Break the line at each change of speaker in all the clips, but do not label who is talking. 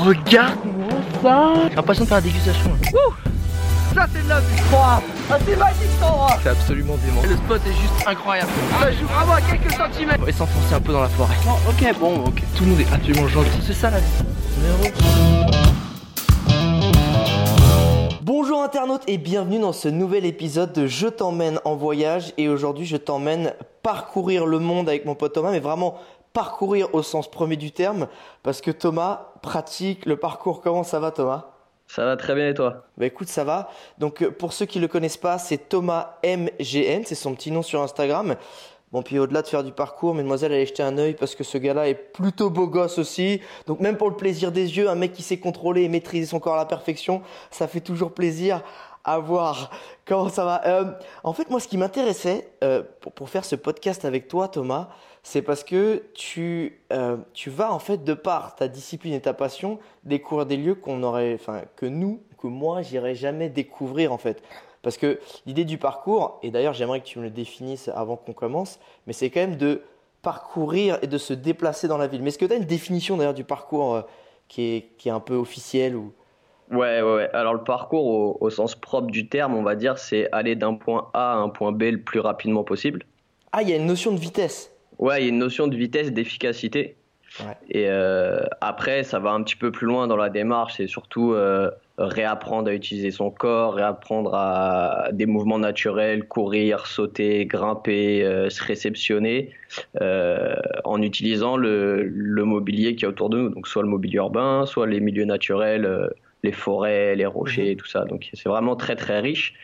regarde-moi ça J'ai l'impression de faire la dégustation.
Ça c'est de la vie Ah c'est magique cet endroit
C'est absolument dément. Le spot est juste incroyable.
Ça joue vraiment à quelques centimètres
On va s'enfoncer un peu dans la forêt.
Ok bon ok
Tout le monde est absolument gentil. C'est ça la vie. Bonjour internautes et bienvenue dans ce nouvel épisode de Je t'emmène en voyage et aujourd'hui je t'emmène parcourir le monde avec mon pote Thomas mais vraiment parcourir au sens premier du terme parce que Thomas pratique le parcours. Comment ça va Thomas?
Ça va très bien et toi?
Bah écoute ça va. Donc euh, pour ceux qui le connaissent pas c'est Thomas MGN, c'est son petit nom sur Instagram. Bon, puis au-delà de faire du parcours, mademoiselle, allez jeter un œil parce que ce gars-là est plutôt beau gosse aussi. Donc même pour le plaisir des yeux, un mec qui sait contrôler et maîtriser son corps à la perfection, ça fait toujours plaisir à voir. Comment ça va? Euh, En fait, moi, ce qui m'intéressait euh, pour, pour faire ce podcast avec toi, Thomas, c'est parce que tu, euh, tu vas en fait, de par ta discipline et ta passion, découvrir des lieux qu'on aurait, enfin, que nous, que moi, j'irais jamais découvrir en fait. Parce que l'idée du parcours, et d'ailleurs j'aimerais que tu me le définisses avant qu'on commence, mais c'est quand même de parcourir et de se déplacer dans la ville. Mais est-ce que tu as une définition d'ailleurs du parcours euh, qui, est, qui est un peu officielle ou...
Ouais, ouais, ouais. Alors le parcours au, au sens propre du terme, on va dire, c'est aller d'un point A à un point B le plus rapidement possible.
Ah, il y a une notion de vitesse.
Ouais, il y a une notion de vitesse, d'efficacité.
Ouais.
Et euh, après, ça va un petit peu plus loin dans la démarche. C'est surtout euh, réapprendre à utiliser son corps, réapprendre à des mouvements naturels, courir, sauter, grimper, euh, se réceptionner, en utilisant le, le mobilier qui est autour de nous. Donc soit le mobilier urbain, soit les milieux naturels, les forêts, les rochers, tout ça. Donc c'est vraiment très très riche.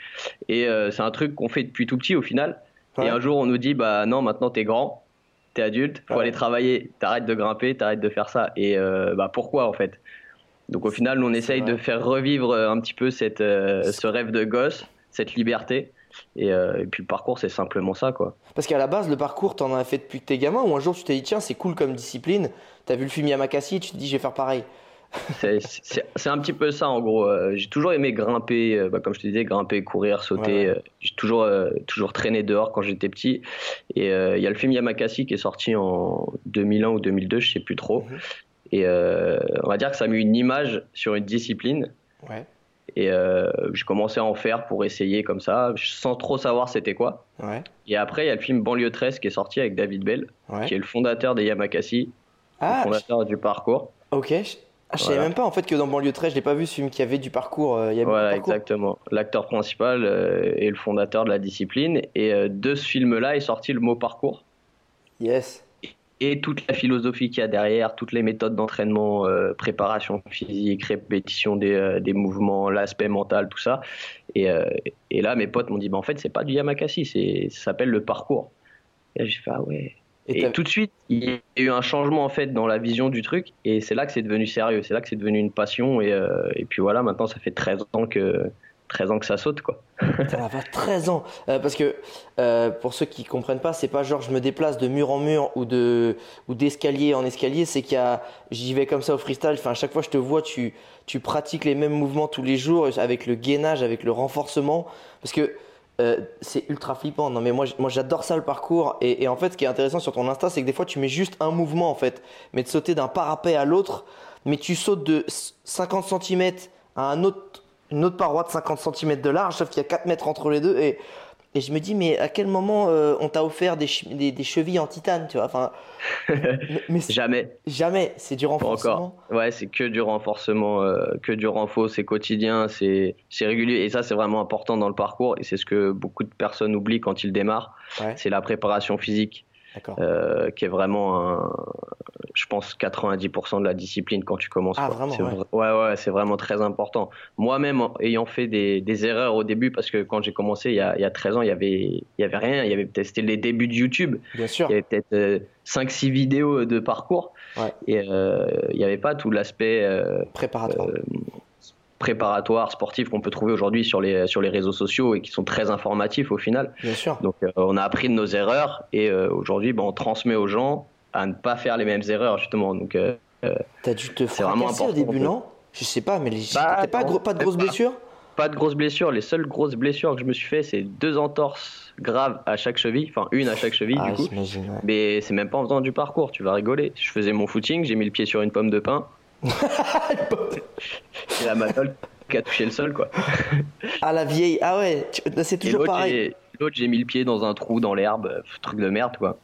Et c'est un truc qu'on fait depuis tout petit au final.
Ouais.
Et un jour, on nous dit, bah non, maintenant t'es grand, t'es adulte, faut
Ouais.
aller travailler, t'arrêtes de grimper, t'arrêtes de faire ça. Et euh, bah pourquoi en fait? Donc au final, on essaye de faire revivre euh, un petit peu cette, euh, ce rêve de gosse, cette liberté. Et, euh, et puis le parcours, c'est simplement ça, quoi.
Parce qu'à la base, le parcours, t'en as fait depuis que t'es gamin ou un jour tu t'es dit, tiens, c'est cool comme discipline, t'as vu le film Yamakasi tu te dis, je vais faire pareil.
C'est- un petit peu ça en gros. Euh, J'ai toujours aimé grimper, euh, bah, comme je te disais, grimper, courir, sauter.
Ouais.
Euh, J'ai toujours, euh, toujours traîné dehors quand j'étais petit. Et euh, il y a le film Yamakasi qui est sorti en 2001 ou 2002, je sais plus trop.
Mhm.
Et euh, on va dire que ça a mis une image sur une discipline.
Ouais.
Et j'ai commencé à en faire pour essayer comme ça, sans trop savoir c'était quoi.
Ouais.
Et après, il y a le film Banlieue 13 qui est sorti avec David Bell, qui est le fondateur des Yamakasi,
Ah,
le fondateur du parcours.
ok. Je- Ah, je savais
Voilà.
même pas en fait que dans Banlieue 13, je l'ai pas vu ce film qui avait du parcours. euh, il y avait
Voilà,
de parcours.
exactement. L'acteur principal euh, est le fondateur de la discipline. Et euh, de ce film-là est sorti le mot parcours.
Yes.
Et toute la philosophie qu'il y a derrière, toutes les méthodes d'entraînement, euh, préparation physique, répétition des, des mouvements, l'aspect mental, tout ça. Et, et là, mes potes m'ont dit, bah, en fait, c'est pas du Yamakasi, ça s'appelle le parcours. Et j'ai fait, ah ouais.
Et
tout de suite, il y a eu un changement en fait dans la vision du truc, et c'est là que c'est devenu sérieux, c'est là que c'est devenu une passion, et, euh, et puis voilà, maintenant ça fait 13 ans que 13 ans que ça saute quoi.
Ça va faire 13 ans. Euh, parce que euh, pour ceux qui comprennent pas, c'est pas genre je me déplace de mur en mur ou de ou d'escalier en escalier, c'est qu'il y a j'y vais comme ça au freestyle. Enfin, à chaque fois je te vois, tu tu pratiques les mêmes mouvements tous les jours avec le gainage, avec le renforcement parce que euh, c'est ultra flippant. Non mais moi moi j'adore ça le parcours et, en fait ce qui est intéressant sur ton Insta, c'est que des fois tu mets juste un mouvement en fait, mais de sauter d'un parapet à l'autre, mais tu sautes de 50 cm à une autre paroi de 50 cm de large, sauf qu'il y a 4 mètres entre les deux. Et, et je me dis, mais à quel moment euh, on t'a offert des, che- des, des chevilles en titane, tu vois enfin, mais,
Jamais,
jamais, c'est du renforcement.
encore. Ouais, c'est que du renforcement, euh, que du renfort, c'est quotidien, c'est c'est régulier, et ça c'est vraiment important dans le parcours, et c'est ce que beaucoup de personnes oublient quand ils démarrent,
Ouais,
c'est la préparation physique. Euh, qui est vraiment, un, je pense, 90% de la discipline quand tu commences.
Ah, vraiment,
C'est
ouais.
ouais, ouais, c'est vraiment très important. Moi-même, ayant fait des, des erreurs au début, parce que quand j'ai commencé il y, a, il y a 13 ans, il y avait, il y avait rien. Il y avait peut-être, c'était les débuts de YouTube.
Bien sûr.
Il y avait peut-être euh, 5-6 vidéos de parcours.
Ouais.
Et euh, il n'y avait pas tout l'aspect euh,
Préparatoire.
Euh, préparatoire, sportif qu'on peut trouver aujourd'hui sur les, sur les réseaux sociaux et qui sont très informatifs au final.
Bien sûr.
Donc euh, on a appris de nos erreurs et euh, aujourd'hui ben, on transmet aux gens à ne pas faire les mêmes erreurs justement. Donc euh,
T'as dû te
c'est vraiment
fracasser au début, non? Je sais pas, mais les...
Bah,
t'as pas,
non,
gros- pas de grosses
pas-
blessures?
Pas de grosses blessures. Les seules grosses blessures que je me suis fait c'est deux entorses graves à chaque cheville, enfin une à chaque cheville
Ah,
du coup.
j'imagine, ouais.
Mais c'est même pas en faisant du parcours, tu vas rigoler. Je faisais mon footing, j'ai mis le pied sur une pomme de pin, c'est la manole qui a touché le sol, quoi.
Ah, la vieille. Ah ouais, c'est toujours pareil.
l'autre, j'ai mis le pied dans un trou dans l'herbe, euh, truc de merde, quoi.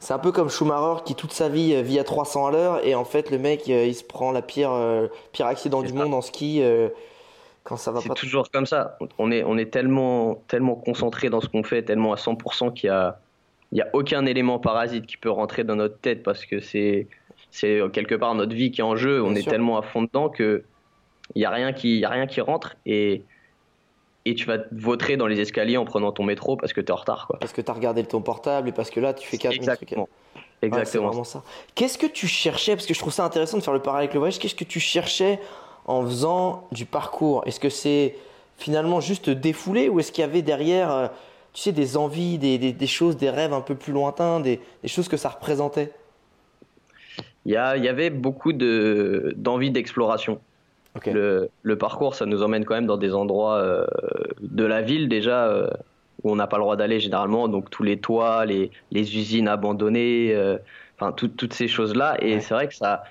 C'est un peu comme Schumacher qui toute sa vie euh, vit à 300 à l'heure et en fait le mec euh, il se prend la pire, euh, pire accident
C'est
du
ça.
monde en ski euh, quand ça va
C'est
pas.
toujours comme ça. On est, on est tellement, tellement concentré dans ce qu'on fait, tellement à 100% qu'il y a, il y a aucun élément parasite qui peut rentrer dans notre tête parce que c'est, c'est euh, quelque part notre vie qui est en jeu. On
Bien
est
sûr.
tellement à fond dedans que il y a rien qui, y a rien qui rentre et et tu vas te vautrer dans les escaliers en prenant ton métro parce que tu es en retard, quoi.
Parce que t'as regardé ton portable et parce que là tu fais 4000 trucs.
Exactement.
Ouais, c'est
Exactement.
vraiment ça. Qu'est-ce que tu cherchais? Parce que je trouve ça intéressant de faire le parallèle avec le voyage. Qu'est-ce que tu cherchais en faisant du parcours? Est-ce que c'est finalement juste défouler ou est-ce qu'il y avait derrière, euh, tu sais, des envies, des, des- des choses, des rêves un peu plus lointains, des, des choses que ça représentait?
Il y, a- il y avait beaucoup de, d'envie d'exploration. Le, le parcours, ça nous emmène quand même dans des endroits euh, de la ville déjà euh, où on n'a pas le droit d'aller généralement, donc tous les toits, les, les usines abandonnées, euh, enfin tout- toutes ces choses-là. Et
Ouais.
c'est vrai que ça,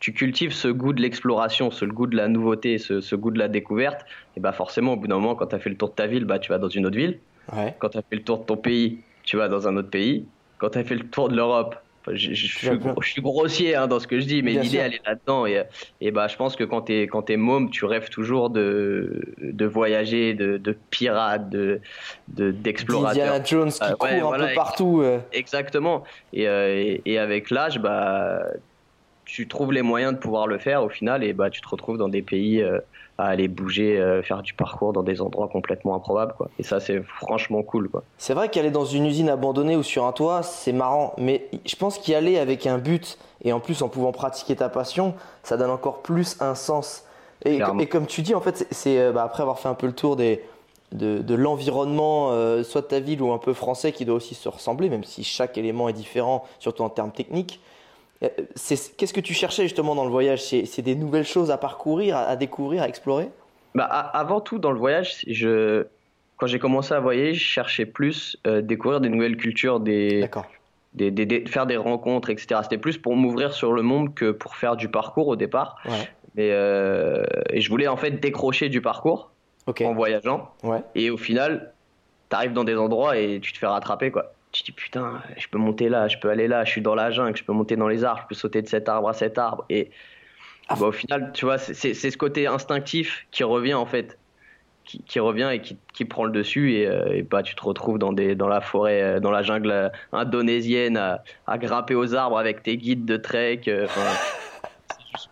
tu cultives ce goût de l'exploration, ce goût de la nouveauté, ce, ce goût de la découverte. Et bah forcément, au bout d'un moment, quand tu as fait le tour de ta ville, bah tu vas dans une autre ville.
Ouais.
Quand tu as fait le tour de ton pays, tu vas dans un autre pays. Quand tu as fait le tour de l'Europe, enfin, je, je- je suis, je grossier hein, dans ce que je dis, mais l'idée elle est là-dedans. Et, et bah, je pense que quand tu es, quand es môme, tu rêves toujours de, de voyager, de, de pirate, de, de- d'explorateur.
Indiana Jones qui
Ah,
court
ouais,
un
voilà,
peu partout. euh.
Exactement. Et, euh, et, et avec l'âge, bah, tu trouves les moyens de pouvoir le faire au final et bah, tu te retrouves dans des pays euh, à aller bouger, euh, faire du parcours dans des endroits complètement improbables. Quoi. Et ça, c'est franchement cool. Quoi.
C'est vrai qu'aller dans une usine abandonnée ou sur un toit, c'est marrant, mais je pense qu'y aller avec un but et en plus en pouvant pratiquer ta passion, ça donne encore plus un sens. Et, comme tu dis, en fait, c'est- euh, bah, après avoir fait un peu le tour des, de, de l'environnement, euh, soit de ta ville ou un peu français, qui doit aussi se ressembler, même si chaque élément est différent, surtout en termes techniques. Euh, Qu'est-ce que tu cherchais justement dans le voyage? C'est des nouvelles choses à parcourir, à, à découvrir, à explorer?
Bah, a- avant tout, dans le voyage, je, quand j'ai commencé à voyager, je cherchais plus euh, découvrir des nouvelles cultures, des,
D'accord.
des, des- des- faire des rencontres, etc. C'était plus pour m'ouvrir sur le monde que pour faire du parcours au départ.
Ouais.
Et, euh, et je voulais en fait décrocher du parcours en voyageant.
Ouais.
Et au final, tu arrives dans des endroits et tu te fais rattraper, quoi. Tu te dis, putain, je peux monter là, je peux aller là, je suis dans la jungle, je peux monter dans les arbres, je peux sauter de cet arbre à cet arbre. Et
Ah.
bah, au final, tu vois, c'est ce côté instinctif qui revient, en fait, qui, qui revient et qui, qui prend le dessus. Et, euh, et bah, tu te retrouves dans, des, dans la forêt, euh, dans la jungle euh, indonésienne, à, à grimper aux arbres avec tes guides de trek. euh,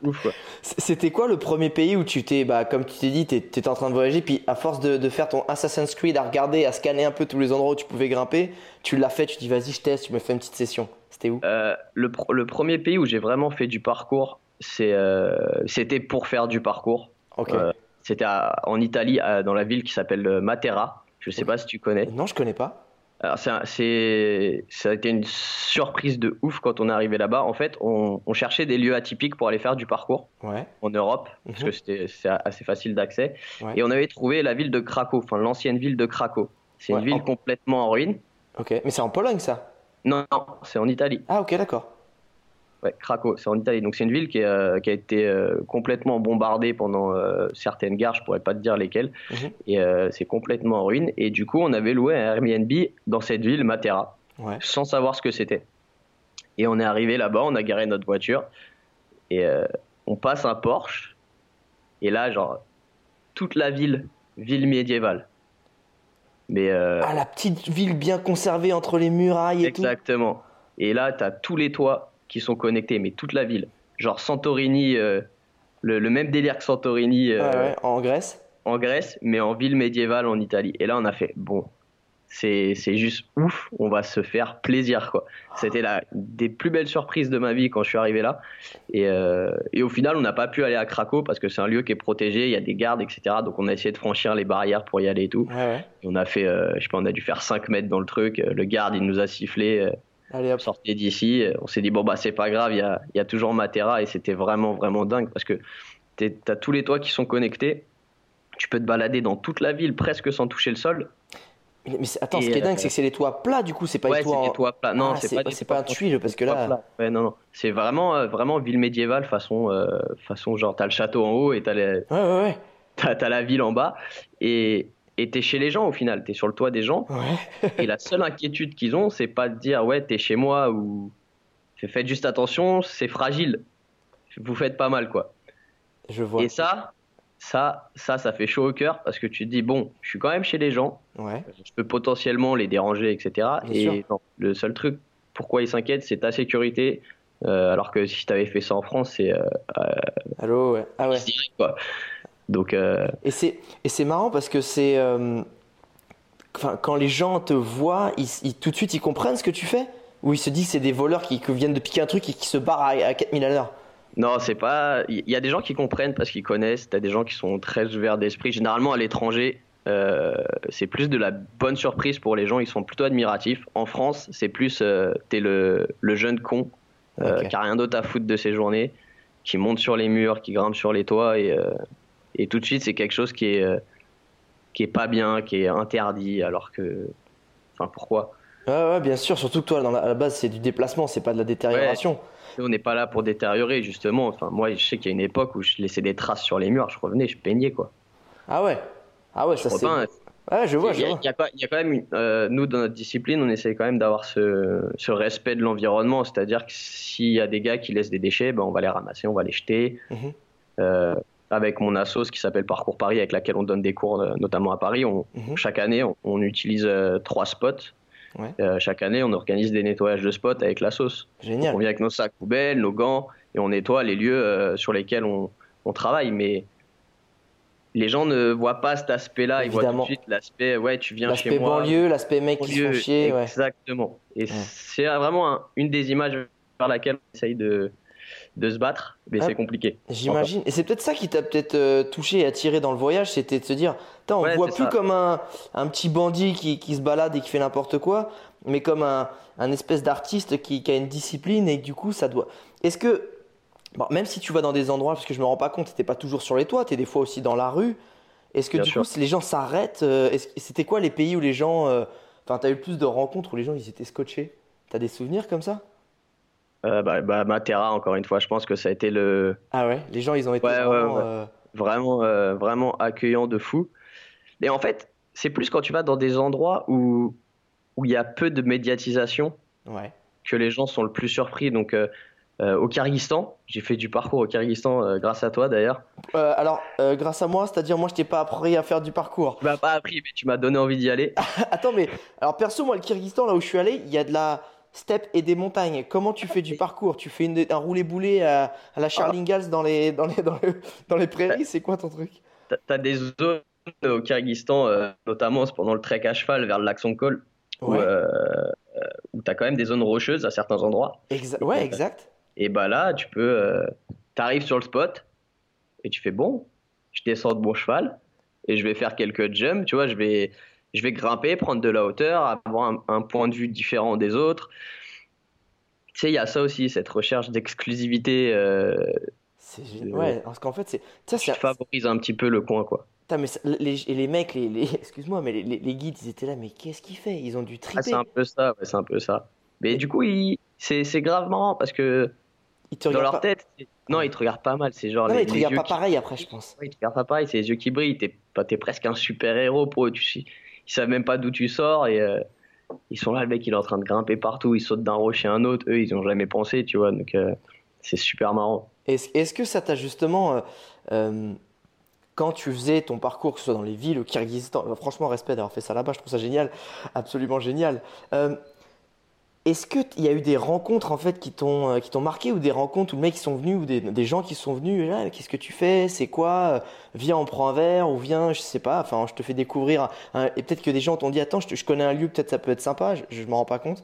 ouf, quoi.
C'était quoi le premier pays où tu t'es, bah, comme tu t'es dit, tu étais en train de voyager, puis à force de, de faire ton Assassin's Creed, à regarder, à scanner un peu tous les endroits où tu pouvais grimper, tu l'as fait, tu dis vas-y, je teste, tu me fais une petite session. C'était où?
Euh, le, pr- le premier pays où j'ai vraiment fait du parcours, euh, c'était pour faire du parcours. Euh, c'était en Italie, dans la ville qui s'appelle Matera. Je sais pas si tu connais.
Non, je connais pas.
Alors, c'est- ça a été une surprise de ouf quand on est arrivé là-bas. En fait, on, on cherchait des lieux atypiques pour aller faire du parcours
Ouais.
en Europe, parce
Mhm.
que c'était c'est assez facile d'accès.
Ouais.
Et on avait trouvé la ville de Cracow, enfin l'ancienne ville de Cracow. C'est
Ouais,
une ville
en-
complètement en ruine.
Ok. Mais c'est en Pologne ça?
Non, non, c'est en Italie.
Ah, ok, d'accord.
Ouais, Cracow, c'est en Italie. Donc c'est une ville qui, euh, qui a été euh, complètement bombardée pendant euh, certaines gares, je pourrais pas te dire lesquelles,
Mhm.
et c'est complètement en ruine. Et du coup, on avait loué un Airbnb dans cette ville, Matera,
Ouais.
sans savoir ce que c'était. Et on est arrivé là-bas, on a garé notre voiture, et on passe un Porsche, et là, genre, toute la ville, ville médiévale. Mais
Ah, la petite ville bien conservée entre les murailles et
Exactement. Et là, tu as tous les toits qui sont connectés, mais toute la ville. Genre Santorini, euh, le, le même délire que Santorini euh,
Ouais, ouais, en Grèce.
en Grèce, mais en ville médiévale en Italie. Et là, on a fait, bon, c'est juste ouf, on va se faire plaisir, quoi. C'était la des plus belles surprises de ma vie quand je suis arrivé là. Et, euh, et au final, on n'a pas pu aller à Craco parce que c'est un lieu qui est protégé, il y a des gardes, etc. Donc on a essayé de franchir les barrières pour y aller et tout.
Ouais, ouais.
Et on a fait, je sais pas, on a dû faire 5 mètres dans le truc. Le garde, il nous a sifflé. Euh,
Allez hop.
sortez d'ici. On s'est dit, bon, bah, c'est pas grave, il y a, il y a toujours Matera et c'était vraiment, vraiment dingue parce que t'es- t'as tous les toits qui sont connectés. Tu peux te balader dans toute la ville presque sans toucher le sol.
Mais attends, ce qui est dingue,
euh,
c'est que c'est les toits plats, du coup, c'est pas
ouais,
les toits en-
toits plats. Non,
Ah,
c'est pas,
pas- pas un tuile, parce que là-.
Ouais, non, non. C'est vraiment, euh, vraiment ville médiévale façon, euh, façon genre t'as le château en haut et t'as les-
Ouais, ouais, ouais.
t'as, t'as la ville en bas et et t'es chez les gens au final. T'es sur le toit des gens
Ouais.
et la seule inquiétude qu'ils ont, c'est pas de dire ouais t'es chez moi ou faites juste attention, c'est fragile. Vous faites pas mal quoi.
Je vois.
Et ça, ça, ça, ça fait chaud au cœur parce que tu te dis bon, je suis quand même chez les gens.
Ouais.
je peux potentiellement les déranger, etc.
Bien
et non, le seul truc pourquoi ils s'inquiètent, c'est ta sécurité. Euh, alors que si tu avais fait ça en France, c'est euh,
Allô, ouais. Ah ouais.
direct, quoi. Donc, euh,
Et c'est et c'est marrant parce que c'est euh, enfin quand les gens te voient, ils, ils- tout de suite ils comprennent ce que tu fais ou ils se disent que c'est des voleurs qui, qui viennent de piquer un truc et qui se barrent à, à 4000 à l'heure?
non, c'est pas. Il y a des gens qui comprennent parce qu'ils connaissent. T'as des gens qui sont très ouverts d'esprit. Généralement, à l'étranger, euh, c'est plus de la bonne surprise pour les gens. Ils sont plutôt admiratifs. En France, c'est plus. euh, T'es le, le jeune con euh, qui a rien d'autre à foutre de ses journées, qui monte sur les murs, qui grimpe sur les toits et, et tout de suite, c'est quelque chose qui est, euh, qui est pas bien, qui est interdit. Alors que. Enfin, pourquoi?
Ouais, bien sûr. Surtout que toi, dans la- à la base, c'est du déplacement, c'est pas de la détérioration.
On n'est pas là pour détériorer, justement. Enfin, moi, je sais qu'il y a une époque où je laissais des traces sur les murs, je revenais, je peignais, quoi.
Ah ouais. Ah ouais, ça c'est. Ouais, je vois,
il,
je vois.
il y a quand- il y a quand même, euh, nous, dans notre discipline, on essaie quand même d'avoir ce, ce respect de l'environnement. C'est-à-dire que s'il y a des gars qui laissent des déchets, ben, on va les ramasser, on va les jeter.
Mhm.
Euh, avec mon assos qui s'appelle Parcours Paris, avec laquelle on donne des cours, euh, notamment à Paris, on,
Mhm.
chaque année, on, on utilise euh, trois spots.
Ouais.
Euh, chaque année, on organise des nettoyages de spots avec la sauce.
Génial.
On vient avec nos sacs poubelles, nos gants, et on nettoie les lieux euh, sur lesquels on, on travaille. Mais les gens ne voient pas cet aspect-là. Ils voient tout de suite l'aspect, ouais, tu viens
L'aspect
chez moi.
banlieue, l'aspect mec qui se ouais.
Exactement. Et c'est vraiment un- une des images vers laquelle on essaye de, de se battre, mais
Ah,
c'est compliqué.
J'imagine. Et c'est peut-être ça qui t'a peut-être euh, touché et attiré dans le voyage, c'était de se dire, on
Ouais,
ne voit plus
ça.
comme un, un petit bandit qui, qui se balade et qui fait n'importe quoi, mais comme un, un espèce d'artiste qui, qui a une discipline et que du coup ça doit. Est-ce que, bon, même si tu vas dans des endroits, parce que je me rends pas compte, t'es pas toujours sur les toits, t'es des fois aussi dans la rue. Est-ce que
Bien
du
sûr.
coup, les gens s'arrêtent, euh, c'était quoi les pays où les gens, euh, enfin, t'as eu plus de rencontres où les gens ils étaient scotchés? T'as des souvenirs comme ça?
Euh, bah, bah, Matera, encore une fois, je pense que ça a été le
Ah ouais, les gens ils ont été
Ouais,
vraiment.
ouais.
euh,
vraiment, euh, vraiment accueillant de fou. Et en fait, c'est plus quand tu vas dans des endroits où où il y a peu de médiatisation que les gens sont le plus surpris. Donc, au Kyrgyzstan, j'ai fait du parcours au Kyrgyzstan grâce à toi d'ailleurs.
Alors, grâce à moi, c'est-à-dire moi je t'ai pas appris à faire du parcours.
Tu m'as pas appris, mais tu m'as donné envie d'y aller.
Attends, mais alors perso, moi le Kyrgyzstan, là où je suis allé, il y a de la steppe et des montagnes. Comment tu fais du parcours? Tu fais une- un roulé-boulé à, à la Charles Ingalls dans les, dans, les, dans, les, dans les prairies? C'est quoi ton truc?
Tu as des zones au Kyrgyzstan, euh, notamment pendant le trek à cheval vers le lac Songkol, où,
Ouais,
euh, euh, où tu as quand même des zones rocheuses à certains endroits.
exa- ouais, exact.
Et bah là, tu peux. Euh, T'arrives sur le spot et tu fais bon, je descends de mon cheval et je vais faire quelques jumps, tu vois, je vais, je vais grimper, prendre de la hauteur, avoir un, un point de vue différent des autres. Tu sais, il y a ça aussi, cette recherche d'exclusivité euh,
génial. Ouais, parce qu'en fait, c'est. Ça,
qui
c'est.
favorise un petit peu le coin, quoi.
Putain, mais ça- les, et les mecs, les, les- excuse-moi, mais les, guides, ils étaient là, mais qu'est-ce qu'il fait? Ils ont dû
Ah,
triper.
c'est un peu ça, ouais, c'est un peu ça. Mais du coup, c'est grave marrant parce que
Ils te
dans leur
pas.
tête, non, ils te regardent pas mal, c'est genre
Non,
les,
ils te regardent pas
qui-
pareil après, je pense.
Ouais, ils te regardent pas pareil, c'est les yeux qui brillent. T'es bah, presque un super-héros pour eux. Tu sais, ils savent même pas d'où tu sors et euh, ils sont là, le mec, il est en train de grimper partout. Il saute d'un rocher à un autre. Eux, ils ont jamais pensé, tu vois. Donc, euh, c'est super marrant.
Est-ce est-ce que ça t'a justement, euh, quand tu faisais ton parcours, que ce soit dans les villes, au Kyrgyzstan, franchement, respect d'avoir fait ça là-bas, je trouve ça génial, absolument génial. Est-ce qu'il y a eu des rencontres en fait qui t'ont euh, qui t'ont marqué ou des rencontres où le mec qui sont venus ou des, des gens qui sont venus là qu'est-ce que tu fais? C'est quoi? Euh, viens on prend un verre ou viens je sais pas enfin je te fais découvrir un- et peut-être que des gens t'ont dit attends je, connais un lieu peut-être ça peut être sympa je, je m'en rends pas compte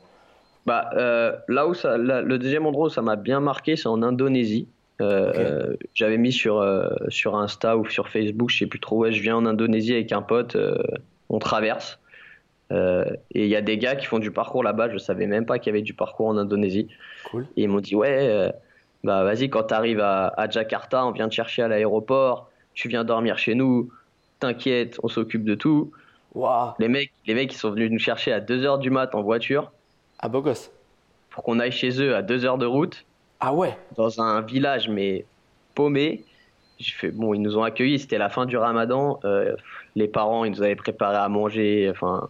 Bah, euh, là où ça, là, le deuxième endroit où ça m'a bien marqué, c'est en Indonésie. Euh, euh, J'avais mis sur, sur Insta ou sur Facebook, je sais plus trop. Ouais, je viens en Indonésie avec un pote, on traverse. Euh, et il y a des gars qui font du parcours là-bas. Je savais même pas qu'il y avait du parcours en Indonésie.
cool
Et ils m'ont dit ouais, euh, bah vas-y quand t'arrives à, à Jakarta, on vient te chercher à l'aéroport, tu viens dormir chez nous, t'inquiète, on s'occupe de tout. Les mecs, les mecs, ils sont venus nous chercher à 2h du mat en voiture
Ah, beau gosse.
pour qu'on aille chez eux à 2 heures de route
Ah ouais.
dans un village mais paumé. J'ai fait bon, ils nous ont accueillis, c'était la fin du Ramadan. euh, les parents, ils nous avaient préparé à manger, enfin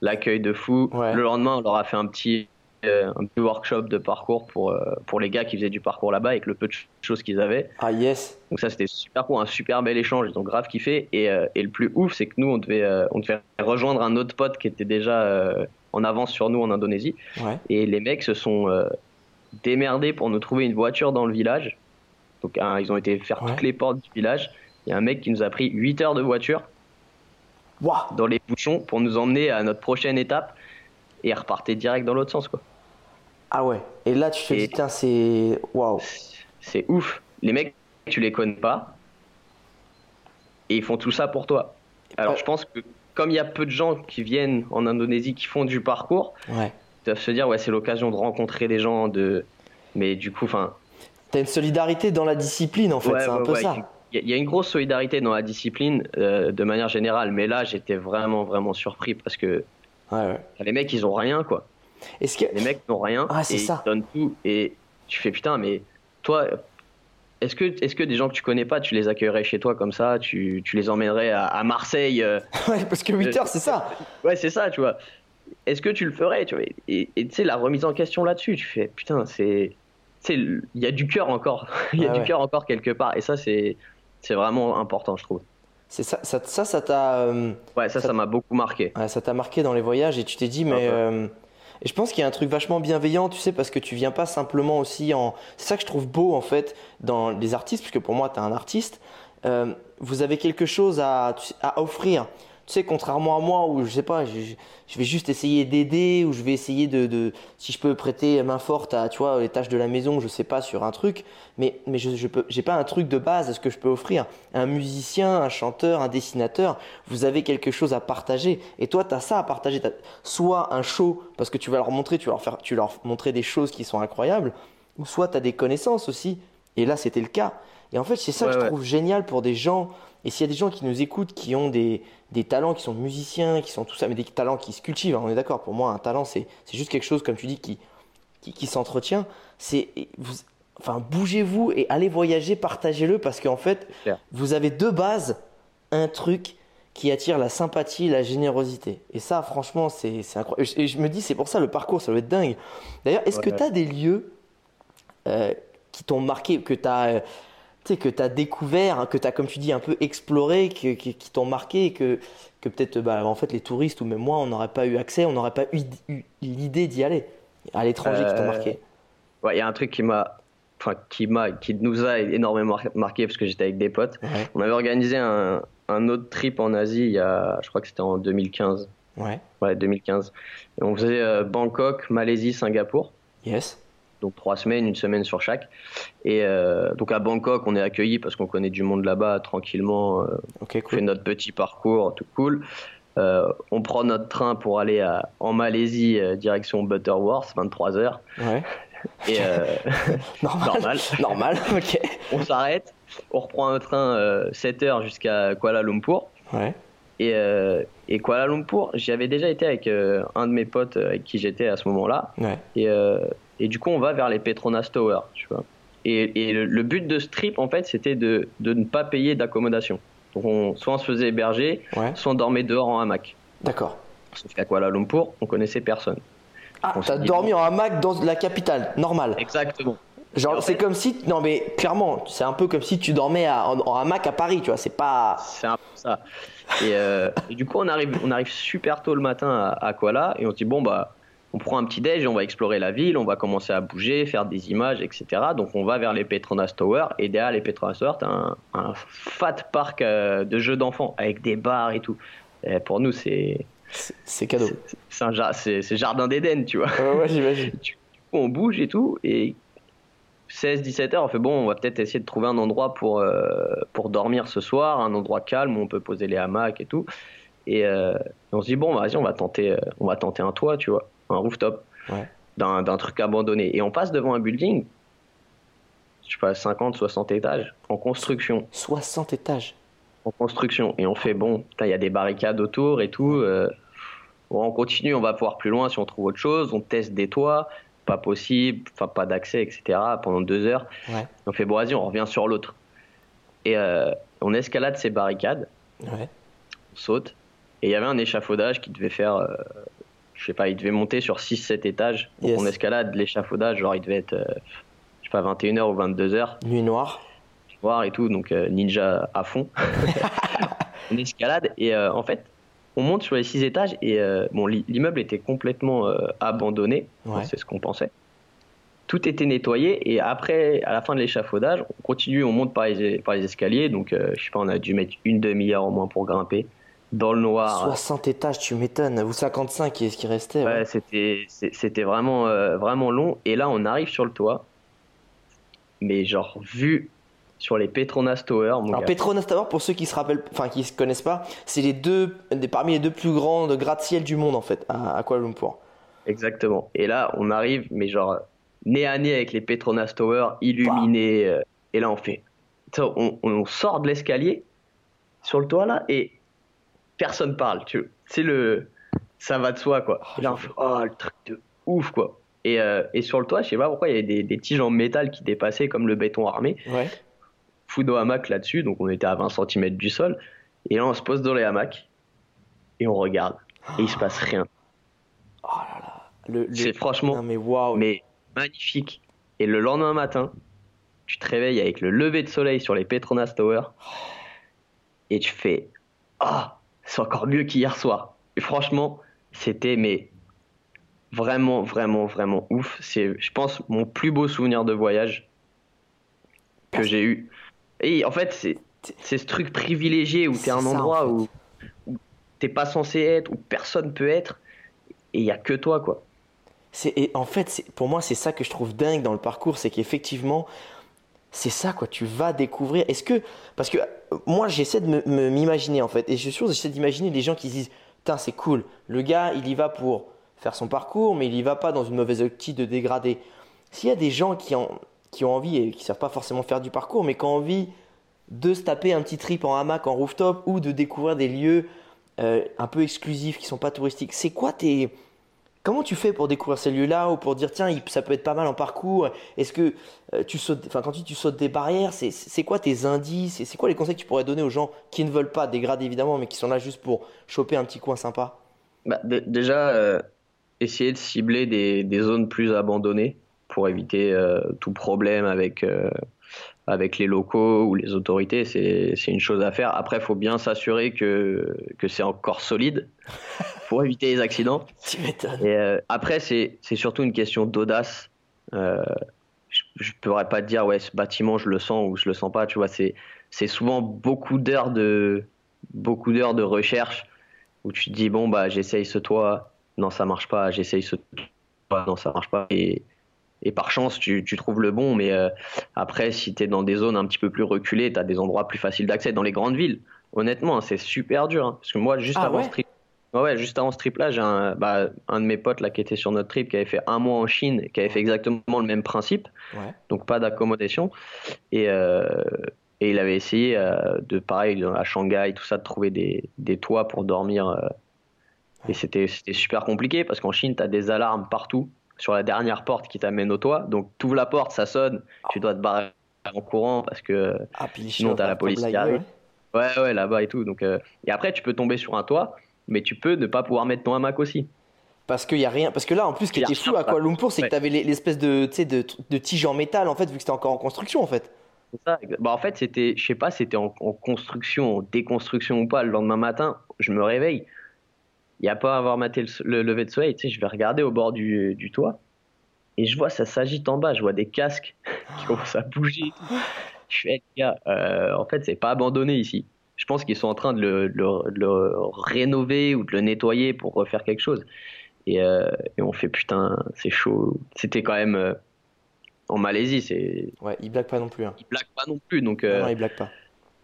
l'accueil de fou.
Ouais.
Le lendemain, on leur a fait un petit euh, un petit workshop de parcours pour euh, pour les gars qui faisaient du parcours là-bas avec le peu de ch- choses qu'ils avaient.
Ah yes.
Donc ça c'était super cool, un super bel échange, ils ont grave kiffé. Et, euh, et le plus ouf, c'est que nous on devait on devait rejoindre un autre pote qui était déjà en avance sur nous en Indonésie.
Ouais.
Et les mecs se sont démerdés pour nous trouver une voiture dans le village. Donc hein, ils ont été faire
Ouais.
toutes les portes du village. Il y a un mec qui nous a pris 8 heures de voiture Dans les bouchons pour nous emmener à notre prochaine étape et repartait direct dans l'autre sens quoi.
Ah ouais. Et là, tu te
Et-
dis, tiens, c'est. Waouh.
C'est ouf. Les mecs, tu les connais pas et ils font tout ça pour toi. Alors
Ouais.
je pense que comme il y a peu de gens qui viennent en Indonésie qui font du parcours,
Ouais.
ils doivent se dire ouais c'est l'occasion de rencontrer des gens de mais du coup enfin
T'as une solidarité dans la discipline, en fait.
Ouais,
c'est un peu ça.
Il y a- il y a une grosse solidarité dans la discipline euh, de manière générale, mais là j'étais vraiment vraiment surpris parce que
Ouais, ouais.
les mecs ils ont rien quoi.
Est-ce que.
Les mecs n'ont rien
Ah, c'est
et
ça.
ils donnent tout et tu fais putain mais toi est-ce que est-ce que des gens que tu connais pas tu les accueillerais chez toi comme ça, tu, tu les emmènerais à, à Marseille euh,
Ouais, parce que 8 heures, c'est ça.
Ouais c'est ça tu vois. Est-ce que tu le ferais tu vois? Et et tu sais la remise en question là-dessus tu fais putain c'est tu sais, il y a du cœur encore il y a
Ah
du
ouais.
cœur encore quelque part et ça c'est c'est vraiment important je trouve.
C'est ça, ça, ça, t'a. euh,
Ouais, ça,
Ça-
m'a beaucoup marqué.
Ouais, ça t'a marqué dans les voyages et tu t'es dit, mais. Euh, et je pense qu'il y a un truc vachement bienveillant, tu sais, parce que tu viens pas simplement aussi en. C'est ça que je trouve beau, en fait, dans les artistes, puisque pour moi, tu es un artiste. Euh, vous avez quelque chose à, à offrir. Tu sais, contrairement à moi, où je sais pas, je, vais juste essayer d'aider, ou je vais essayer de. Si je peux prêter main forte à, tu vois, les tâches de la maison, je sais pas, sur un truc, mais, mais je, je peux, j'ai pas un truc de base à ce que je peux offrir. Un musicien, un chanteur, un dessinateur, vous avez quelque chose à partager. Et toi, tu as ça à partager. T'as soit un show, parce que tu vas leur montrer, tu leur, faire, tu vas leur montrer des choses qui sont incroyables, ou soit tu as des connaissances aussi. Et là, c'était le cas. Et en fait, c'est ça
Ouais,
que je
ouais.
trouve génial pour des gens. Et s'il y a des gens qui nous écoutent, qui ont des, des talents, qui sont musiciens, qui sont tout ça, mais des talents qui se cultivent, hein, on est d'accord. Pour moi, un talent, c'est juste quelque chose, comme tu dis, qui, qui, qui s'entretient. C'est enfin, bougez-vous et allez voyager, partagez-le, parce qu'en fait, vous avez de base un truc qui attire la sympathie, la générosité. Et ça, franchement, c'est incroyable. Et je me dis, c'est pour ça le parcours, ça doit être dingue. D'ailleurs, est-ce que tu as des lieux euh, qui t'ont marqué, que tu as, tu sais, que tu as découvert, hein, que tu as, comme tu dis, un peu exploré, que- que- qui t'ont marqué, et que, que peut-être bah, en fait, les touristes ou même moi, on n'aurait pas eu accès, on n'aurait pas eu, eu l'idée d'y aller à l'étranger qui t'ont
Euh,
marqué
Ouais, il y a un truc qui m'a, enfin, qui m'a, qui nous a énormément mar- marqué parce que j'étais avec des potes.
Ouais,
On avait organisé un, un autre trip en Asie il y a, je crois que c'était en 2015.
ouais,
Ouais, 2015. Et on faisait euh, Bangkok, Malaisie, Singapour.
yes,
Donc trois semaines, une semaine sur chaque. Et euh, donc à Bangkok, on est accueillis parce qu'on connaît du monde là-bas tranquillement. euh,
ok,
on fait
cool.
notre petit parcours, tout cool. Euh, on prend notre train pour aller à- en Malaisie, direction Butterworth, 23 heures.
Ouais.
Et euh,
Normal.
normal.
Normal, ok.
on s'arrête, on reprend un train euh, 7 heures jusqu'à Kuala Lumpur.
Ouais,
Et, euh, et Kuala Lumpur, j'y avais déjà été avec euh, un de mes potes avec qui j'étais à ce moment-là.
ouais,
Et, euh, et du coup, on va vers les Petronas Tower, tu vois. Et, et le, le but de ce trip, en fait, c'était de, de ne pas payer d'accommodation. Donc, on, soit on se faisait héberger,
ouais,
soit on dormait dehors en hamac.
d'accord.
Sauf qu'à Kuala Lumpur, on connaissait personne.
Ah, t'as dormi en hamac dans la capitale, normal.
Exactement.
Genre, c'est comme si, non mais clairement, c'est un peu comme si tu dormais à- en, en hamac à Paris, tu vois, c'est pas.
C'est un peu ça. Et, euh, et du coup, on arrive, on arrive super tôt le matin à, à Kuala et on se dit bon bah, on prend un petit déj, on va explorer la ville, on va commencer à bouger, faire des images, etc. Donc on va vers les Petronas Tower et derrière les Petronas Tower, t'as un, un fat parc euh, de jeux d'enfants avec des bars et tout. Et pour nous, c'est
C'est cadeau.
c'est- un c'est jardin d'Éden, tu vois.
Ouais, ouais, j'imagine.
Du coup, on bouge et tout et 16-17 heures, on fait bon, on va peut-être essayer de trouver un endroit pour, euh, pour dormir ce soir, un endroit calme où on peut poser les hamacs et tout. Et euh, on se dit bon, vas-y, on va tenter, on va tenter un toit, tu vois, un rooftop
Ouais.
d'un d'un truc abandonné. Et on passe devant un building, je sais pas, 50, 60 étages en construction.
60 étages.
en construction. Et on fait, bon, il y a des barricades autour et tout. euh, bon, on continue, on va voir plus loin si on trouve autre chose. On teste des toits, pas possible, enfin pas d'accès, etc. pendant deux heures.
Ouais.
On fait, bon, vas-y, on revient sur l'autre. Et euh, on escalade ces barricades,
Ouais.
on saute. Et il y avait un échafaudage qui devait faire, euh, je sais pas, il devait monter sur 6-7 étages. Donc
Yes.
on escalade l'échafaudage, genre il devait être, euh, je sais pas, 21h ou 22h
Nuit noire.
voir et tout, donc euh, ninja à fond. on escalade et euh, en fait, on monte sur les six étages et euh, bon, l'i- l'immeuble était complètement abandonné,
Ouais.
c'est ce qu'on pensait. Tout était nettoyé et après, à la fin de l'échafaudage, on continue, on monte par les, par les escaliers, donc je sais pas, on a dû mettre une demi-heure au moins pour grimper dans le noir.
60 étages, tu m'étonnes. Ou 55 qui est ce qui restait.
Ouais,
ouais.
c'était c'était vraiment euh, vraiment long et là on arrive sur le toit, mais genre vu sur les Petronas Tower, mon
Alors
gars.
Petronas Tower, pour ceux qui se rappellent, enfin qui se connaissent pas, c'est les deux, des, parmi les deux plus grandes gratte-ciel du monde en fait, à, à Kuala Lumpur.
Exactement. Et là, on arrive, mais genre nez à nez avec les Petronas Tower illuminés. euh, et là, on fait. on sort de l'escalier sur le toit là et personne parle. Tu. C'est le. Ça va de soi quoi. Et là, on fait. Oh, le truc de ouf quoi. Et, euh, et sur le toit, je sais pas pourquoi, il y avait des, des tiges en métal qui dépassaient comme le béton armé.
Ouais.
Fudo hamac là-dessus, donc on était à 20 cm du sol. Et là, on se pose dans les hamacs et on regarde. Et il se passe rien.
Le, le-
C'est franchement.
Non mais waouh.
mais magnifique. Et le lendemain matin, tu te réveilles avec le lever de soleil sur les Petronas Tower et tu fais Ah, c'est encore mieux qu'hier soir. Et franchement, c'était mais vraiment, vraiment, vraiment ouf. C'est, je pense, mon plus beau souvenir de voyage que j'ai eu. Et en fait, c'est, c'est ce truc privilégié où t'es un
ça, en
endroit
fait.
où, où t'es pas censé être, où personne peut être, et il y a que toi, quoi.
C'est, et en fait, c'est, pour moi, c'est ça que je trouve dingue dans le parcours, c'est qu'effectivement, c'est ça quoi. Tu vas découvrir. Est-ce que parce que moi, j'essaie de m'imaginer en fait, et je suis sûr, j'essaie d'imaginer des gens qui se disent, putain, c'est cool. Le gars, il y va pour faire son parcours, mais il y va pas dans une mauvaise optique de dégrader. S'il y a des gens qui ont qui ont envie et qui savent pas forcément faire du parcours, mais qui ont envie de se taper un petit trip en hamac, en rooftop, ou de découvrir des lieux euh, un peu exclusifs qui sont pas touristiques, c'est quoi tes Comment tu fais pour découvrir ces lieux-là ou pour dire tiens ça peut être pas mal en parcours? Est-ce que euh, tu sautes, enfin quand tu, tu sautes des barrières, c'est quoi tes indices? C'est quoi les conseils que tu pourrais donner aux gens qui ne veulent pas dégrader évidemment, mais qui sont là juste pour choper un petit coin sympa?
Bah, dé- déjà, euh, essayer de cibler des, des zones plus abandonnées pour éviter euh, tout problème avec, avec les locaux ou les autorités, c'est une chose à faire. Après, il faut bien s'assurer que, que c'est encore solide pour éviter les accidents.
Tu m'étonnes.
Et euh, après, c'est surtout une question d'audace. Euh, je, je pourrais pas te dire, ouais, ce bâtiment, je le sens ou je le sens pas. Tu vois, c'est c'est souvent beaucoup d'heures de beaucoup d'heures de recherche où tu te dis, bon, bah, j'essaye ce toit, non, ça marche pas. J'essaye ce toit, non, ça marche pas. Et, et par chance, tu, tu trouves le bon. Mais euh, après, si tu es dans des zones un petit peu plus reculées, tu as des endroits plus faciles d'accès. Dans les grandes villes, honnêtement, hein, c'est super dur. hein. parce que moi, juste
Ah
avant
ouais
ce trip, Ouais, ouais, juste avant ce trip-là, j'ai un, bah, un de mes potes là, qui était sur notre trip, qui avait fait un mois en Chine, qui avait fait exactement le même principe,
Ouais.
donc pas d'accommodation. Et, euh, et il avait essayé euh, de, pareil, à Shanghai, tout ça, de trouver des, des toits pour dormir. et c'était super compliqué parce qu'en Chine, tu as des alarmes partout sur la dernière porte qui t'amène au toit. Donc, tu ouvres la porte, ça sonne, tu dois te barrer en courant parce que
Ah
Sinon, t'as la police qui arrive.
ouais.
Ouais, là-bas et tout. Donc, euh, Et après, tu peux tomber sur un toit, mais tu peux ne pas pouvoir mettre ton hamac aussi.
Parce qu'il y a rien. Parce que là, en plus, ce qui était fou à Kuala Lumpur, c'est que tu avais l'espèce de, de, de tige en métal, en fait, vu que c'était encore en construction, en fait.
C'est ça. Bah, en fait, c'était, je sais pas, c'était en, en construction, en déconstruction ou pas. Le lendemain matin, je me réveille. Il n'y a pas à avoir maté le, le lever de soleil. Tu sais, je vais regarder au bord du, du toit et je vois ça s'agite en bas. Je vois des casques qui commencent à bouger. Je fais, gars, euh, en fait, c'est pas abandonné ici. Je pense qu'ils sont en train de le, le- rénover ou de le nettoyer pour refaire quelque chose. Et, euh, et on fait putain, c'est chaud. C'était quand même euh, en Malaisie, c'est
Ouais, ils blaguent pas non plus. Hein.
ils blaguent pas non plus. Donc,
Non, non, ils blaguent pas.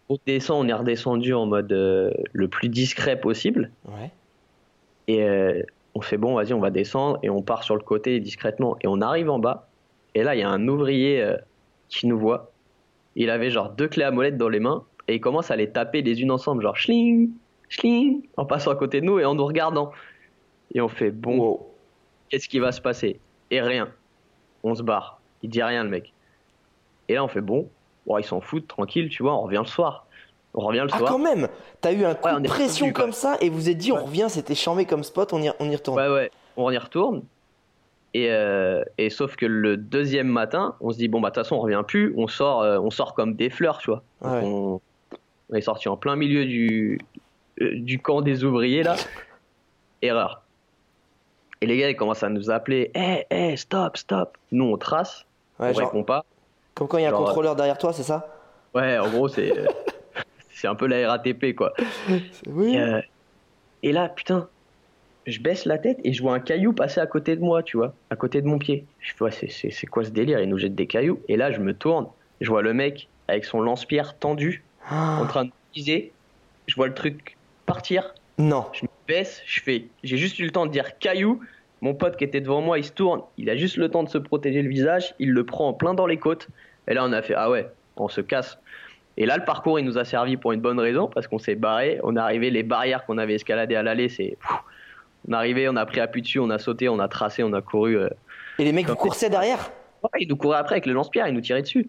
on descend, on est redescendu en mode le plus discret possible.
Ouais.
Et euh, on fait bon, vas-y, on va descendre et on part sur le côté discrètement. Et on arrive en bas. Et là, il y a un ouvrier euh, qui nous voit. Il avait genre deux clés à molette dans les mains, et ils commencent à les taper les unes ensemble, genre schling, schling, en passant à côté de nous et en nous regardant. Et on fait bon,
Wow.
qu'est-ce qui va se passer? Et rien. On se barre. Il dit rien le mec. Et là on fait bon, bon ils s'en foutent, tranquille, tu vois, on revient le soir. On revient le
Ah,
soir.
quand même T'as eu un coup
Ouais, on
de
est
pression comme ça et vous êtes dit, on revient, c'était charmé comme spot, on y, on y retourne.
Ouais, ouais, on y retourne. Et, euh, et sauf que le deuxième matin, on se dit, bon, bah, de toute façon, on revient plus, on sort, euh, on sort comme des fleurs, tu vois.
Ouais.
on, on est sorti en plein milieu du, euh, du camp des ouvriers, là. Erreur. Et les gars, ils commencent à nous appeler, hé, hé, stop, stop. Nous, on trace,
Ouais,
on
genre,
répond pas.
comme quand il y a un
genre,
contrôleur derrière toi, c'est ça?
Ouais, en gros, c'est c'est un peu la RATP, quoi.
Oui.
Et, euh, et là, putain, je baisse la tête et je vois un caillou passer à côté de moi, tu vois, à côté de mon pied. Je c'est c'est quoi ce délire? Il nous jette des cailloux. Et là, je me tourne, je vois le mec avec son lance-pierre tendu,
Ah,
en train de viser. Je vois le truc partir.
Non.
Je me baisse, je fais, j'ai juste eu le temps de dire caillou. Mon pote qui était devant moi, il se tourne, il a juste le temps de se protéger le visage, il le prend en plein dans les côtes. Et là, on a fait, ah ouais, on se casse. Et là, le parcours, il nous a servi pour une bonne raison, parce qu'on s'est barré. On est arrivé, les barrières qu'on avait escaladées à l'aller, c'est. On est arrivé, on a pris appui dessus, on a sauté, on a tracé, on a couru. euh.
Et les mecs vous coursaient derrière?
Ouais, il nous courait après avec le lance-pierre, il nous tirait dessus.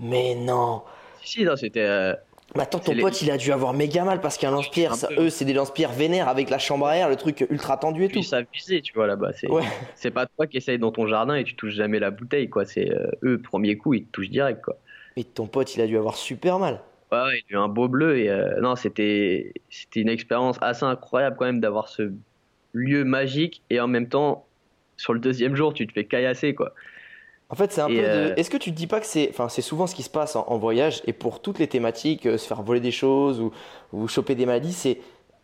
Mais non
Si, si, non, c'était. euh,
Mais attends, ton
les-
pote, il a dû avoir méga mal parce qu'un lance-pierre, eux, c'est des lance-pierres vénères avec la chambre à air, le truc ultra tendu et tout.
Ça visait, tu vois, là-bas. C'est
Ouais.
c'est pas toi qui essayes dans ton jardin et tu touches jamais la bouteille, quoi. C'est euh, eux, premier coup, ils te touchent direct, quoi.
Mais ton pote, il a dû avoir super mal.
Ouais, ouais, il a eu un beau bleu et euh, non, c'était une expérience assez incroyable quand même d'avoir ce lieu magique et en même temps, sur le deuxième jour, tu te fais caillasser, quoi.
En fait, c'est un
Et,
peu. de-
euh,
Est-ce que tu te dis pas que c'est. Enfin, c'est souvent ce qui se passe en, en voyage et pour toutes les thématiques, euh, se faire voler des choses ou, ou choper des maladies, c'est.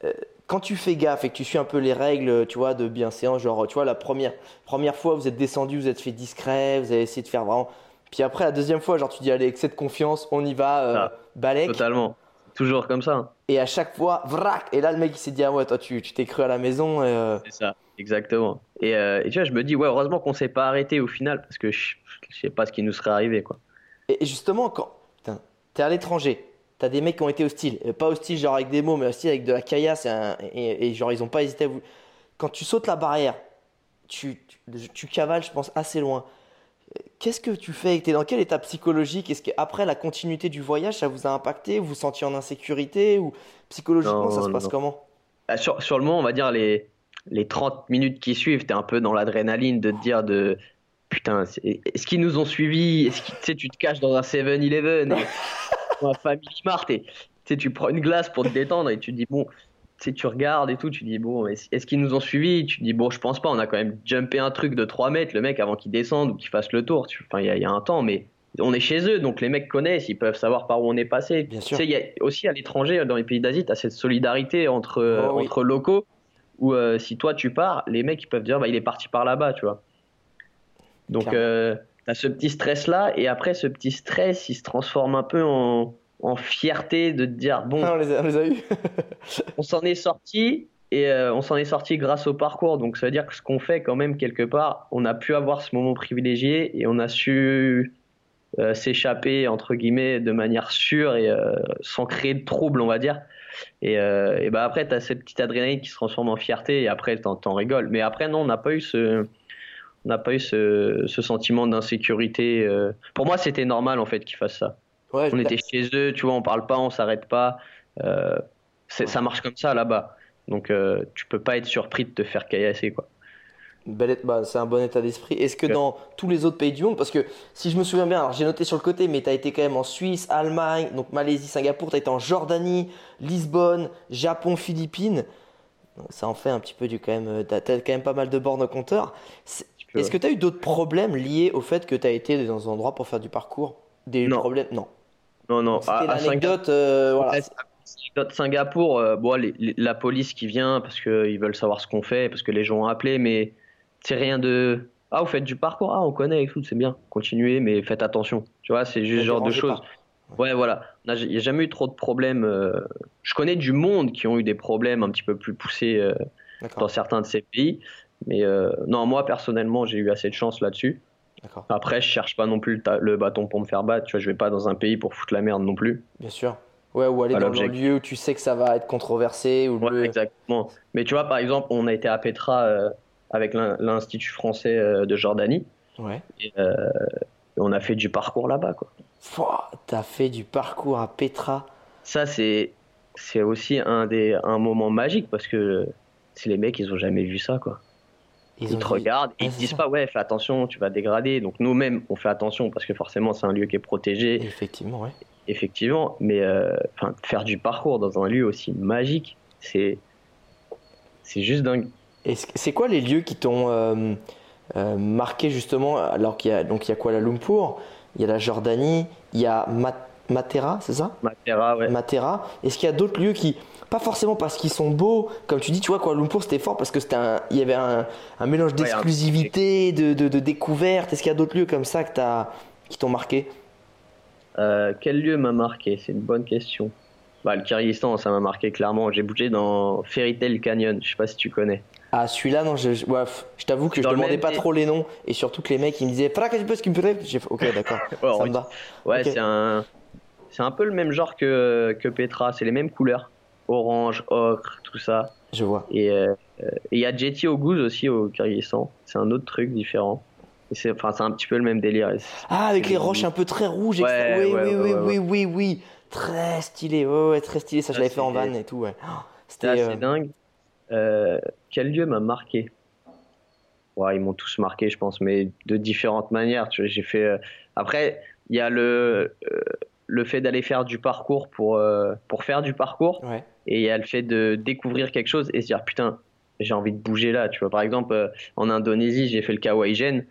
euh, quand tu fais gaffe et que tu suis un peu les règles, tu vois, de bienséance, genre, tu vois, la première, première fois, vous êtes descendu, vous êtes fait discret, vous avez essayé de faire vraiment. Puis après, la deuxième fois, genre, tu dis, allez, excès de confiance, on y va, euh,
Ah,
balèque.
Totalement. Toujours comme ça. hein.
Et à chaque fois, vrac Et là, le mec, il s'est dit, ah ouais, toi, tu t'es cru à la maison. euh,
C'est ça, exactement. Et, euh, et tu vois, je me dis, ouais, heureusement qu'on s'est pas arrêté au final parce que je, je sais pas ce qui nous serait arrivé, quoi.
Et justement, quand putain, t'es à l'étranger, t'as des mecs qui ont été hostiles. Euh, Pas hostiles, genre avec des mots, mais hostiles avec de la caillasse. Et, un- et- et genre, ils ont pas hésité à vous. Quand tu sautes la barrière, tu, tu, tu cavales, je pense, assez loin. Qu'est-ce que tu fais? T'es dans quel état psychologique? Est-ce qu'après la continuité du voyage, ça vous a impacté? Vous vous sentiez en insécurité? Ou psychologiquement,
Non,
ça se passe
non.
comment?
Ah, Sur, sur le moment, on va dire les, les 30 minutes qui suivent, t'es un peu dans l'adrénaline de te dire de putain, est-ce qu'ils nous ont suivis? Est-ce tu sais, tu te caches dans un 7-Eleven et- ou un Family Mart et tu tu prends une glace pour te détendre et tu te dis bon, tu sais, tu regardes et tout, tu dis bon, est-ce est-ce qu'ils nous ont suivis? Tu te dis bon, je pense pas, on a quand même jumpé un truc de 3 mètres, le mec avant qu'il descende ou qu'il fasse le tour. Enfin, il y, a- il y a un temps, mais on est chez eux, donc les mecs connaissent, ils peuvent savoir par où on est passé.
Bien
Tu
sûr.
sais, il y a aussi à l'étranger, dans les pays d'Asie, tu as cette solidarité entre,
Oh oui.
locaux où euh, si toi tu pars, les mecs ils peuvent dire bah, il est parti par là-bas, tu vois. Donc euh, tu as ce petit stress là, et après ce petit stress il se transforme un peu en, en fierté de te dire bon,
Ah, on, les a, on les a eu.
on s'en est sorti. Et euh, on s'en est sorti grâce au parcours, donc ça veut dire que ce qu'on fait quand même quelque part, on a pu avoir ce moment privilégié et on a su euh, s'échapper entre guillemets de manière sûre et euh, sans créer de trouble, on va dire. Et, et bah après, tu as cette petite adrénaline qui se transforme en fierté et après, t'en, t'en rigoles. Mais après, non, on n'a pas eu ce, on n'a pas eu ce, ce sentiment d'insécurité. Pour moi, c'était normal en fait qu'ils fassent ça.
Ouais,
On était chez eux, tu vois, on parle pas, on s'arrête pas. Euh, ça marche comme ça là-bas. Donc, euh, tu peux pas être surpris de te faire caillasser, quoi.
Bah, c'est un bon état d'esprit. Est-ce que
Ouais.
dans tous les autres pays du monde, parce que si je me souviens bien, alors j'ai noté sur le côté, mais tu as été quand même en Suisse, Allemagne, donc Malaisie, Singapour, tu as été en Jordanie, Lisbonne, Japon, Philippines. Donc ça en fait un petit peu du quand même. Tu as, quand même pas mal de bornes au compteur. Est-ce que tu as eu d'autres problèmes liés au fait que tu as été dans un endroit pour faire du parcours? Des
Non.
problèmes? Non.
Non, non,
C'était
à, à Singapour,
l'anecdote. euh, voilà.
Ouais, Singapour, euh, bon, les- les- la police qui vient parce qu'ils veulent savoir ce qu'on fait, parce que les gens ont appelé, mais c'est rien de. Ah, vous faites du parcours, ah, on connaît et tout, c'est bien, continuez, mais faites attention. Tu vois, c'est juste ce genre de choses. Ouais, voilà. Il n'y a jamais eu trop de problèmes. euh, Je connais du monde qui ont eu des problèmes un petit peu plus poussés euh, dans certains de ces pays. Mais euh, non, moi, personnellement, j'ai eu assez de chance là-dessus. Après, je cherche pas non plus le, bâton pour me faire battre. Tu vois, je vais pas dans un pays pour foutre la merde non plus.
Bien sûr. Ouais, ou aller dans un lieu où tu sais que ça va être controversé. Ou
Ouais,
le...
exactement. Mais tu vois, par exemple, on a été à Petra euh, avec l'in- l'Institut français euh, de Jordanie.
Ouais.
Et, euh, on a fait du parcours là-bas, quoi.
T'as fait du parcours à Petra.
Ça, c'est c'est aussi un des un moment magique parce que c'est les mecs, ils ont jamais vu ça, quoi. Ils,
ont
te
dit-
regardent et
Ouais,
ils te disent
ça.
pas, ouais, fais attention, tu vas dégrader. Donc nous-mêmes, on fait attention parce que forcément, c'est un lieu qui est protégé,
Effectivement, ouais.
effectivement. Mais euh, faire du parcours dans un lieu aussi magique, c'est c'est juste dingue.
Et c'est quoi les lieux qui t'ont euh, euh, marqué justement alors qu'il y a donc il y a Kuala Lumpur, il y a la Jordanie, il y a Ma- Matera, c'est ça?
Matera, ouais.
Matera. Est-ce qu'il y a d'autres lieux qui pas forcément parce qu'ils sont beaux, comme tu dis, tu vois Kuala Lumpur c'était fort parce que c'était un- il y avait un, un mélange d'exclusivité, de, de, de découverte. Est-ce qu'il y a d'autres lieux comme ça que t'as qui t'ont marqué?
Euh, quel lieu m'a marqué? C'est une bonne question. Bah, le Kyrgyzstan, ça m'a marqué clairement. J'ai bougé dans Fairy Tail Canyon, je sais pas si tu connais.
Ah celui-là non, je, je, ouais, je t'avoue que je
Dans le
demandais pas trop les noms et surtout que les mecs ils me disaient J'ai fait ok d'accord,
Ouais,
ça me va.
Ouais, c'est un, c'est un peu le même genre que, que Petra, c'est les mêmes couleurs. Orange, ocre, tout ça.
Je vois.
Et euh, il y a Jetty Oguz aussi au Kyrgyzstan. C'est un autre truc différent. C'est, enfin, c'est un petit peu le même délire.
Ah, avec les roches un peu très rouges.
Ouais,
oui,
ouais,
oui,
ouais,
oui, oui, oui, oui. Très stylé. Ouais, très stylé. Ça, je l'avais fait en van et tout. Ouais. Oh,
C'est
C'était.
assez
euh,
dingue. Euh, quel lieu m'a marqué? Ouais, ils m'ont tous marqué, je pense, mais de différentes manières. J'ai fait. Après, il y a le euh, le fait d'aller faire du parcours pour euh, pour faire du parcours,
Ouais.
et il y a le fait de découvrir quelque chose et se dire putain, j'ai envie de bouger là. Tu vois, par exemple, euh, en Indonésie, j'ai fait le Kawaïjen.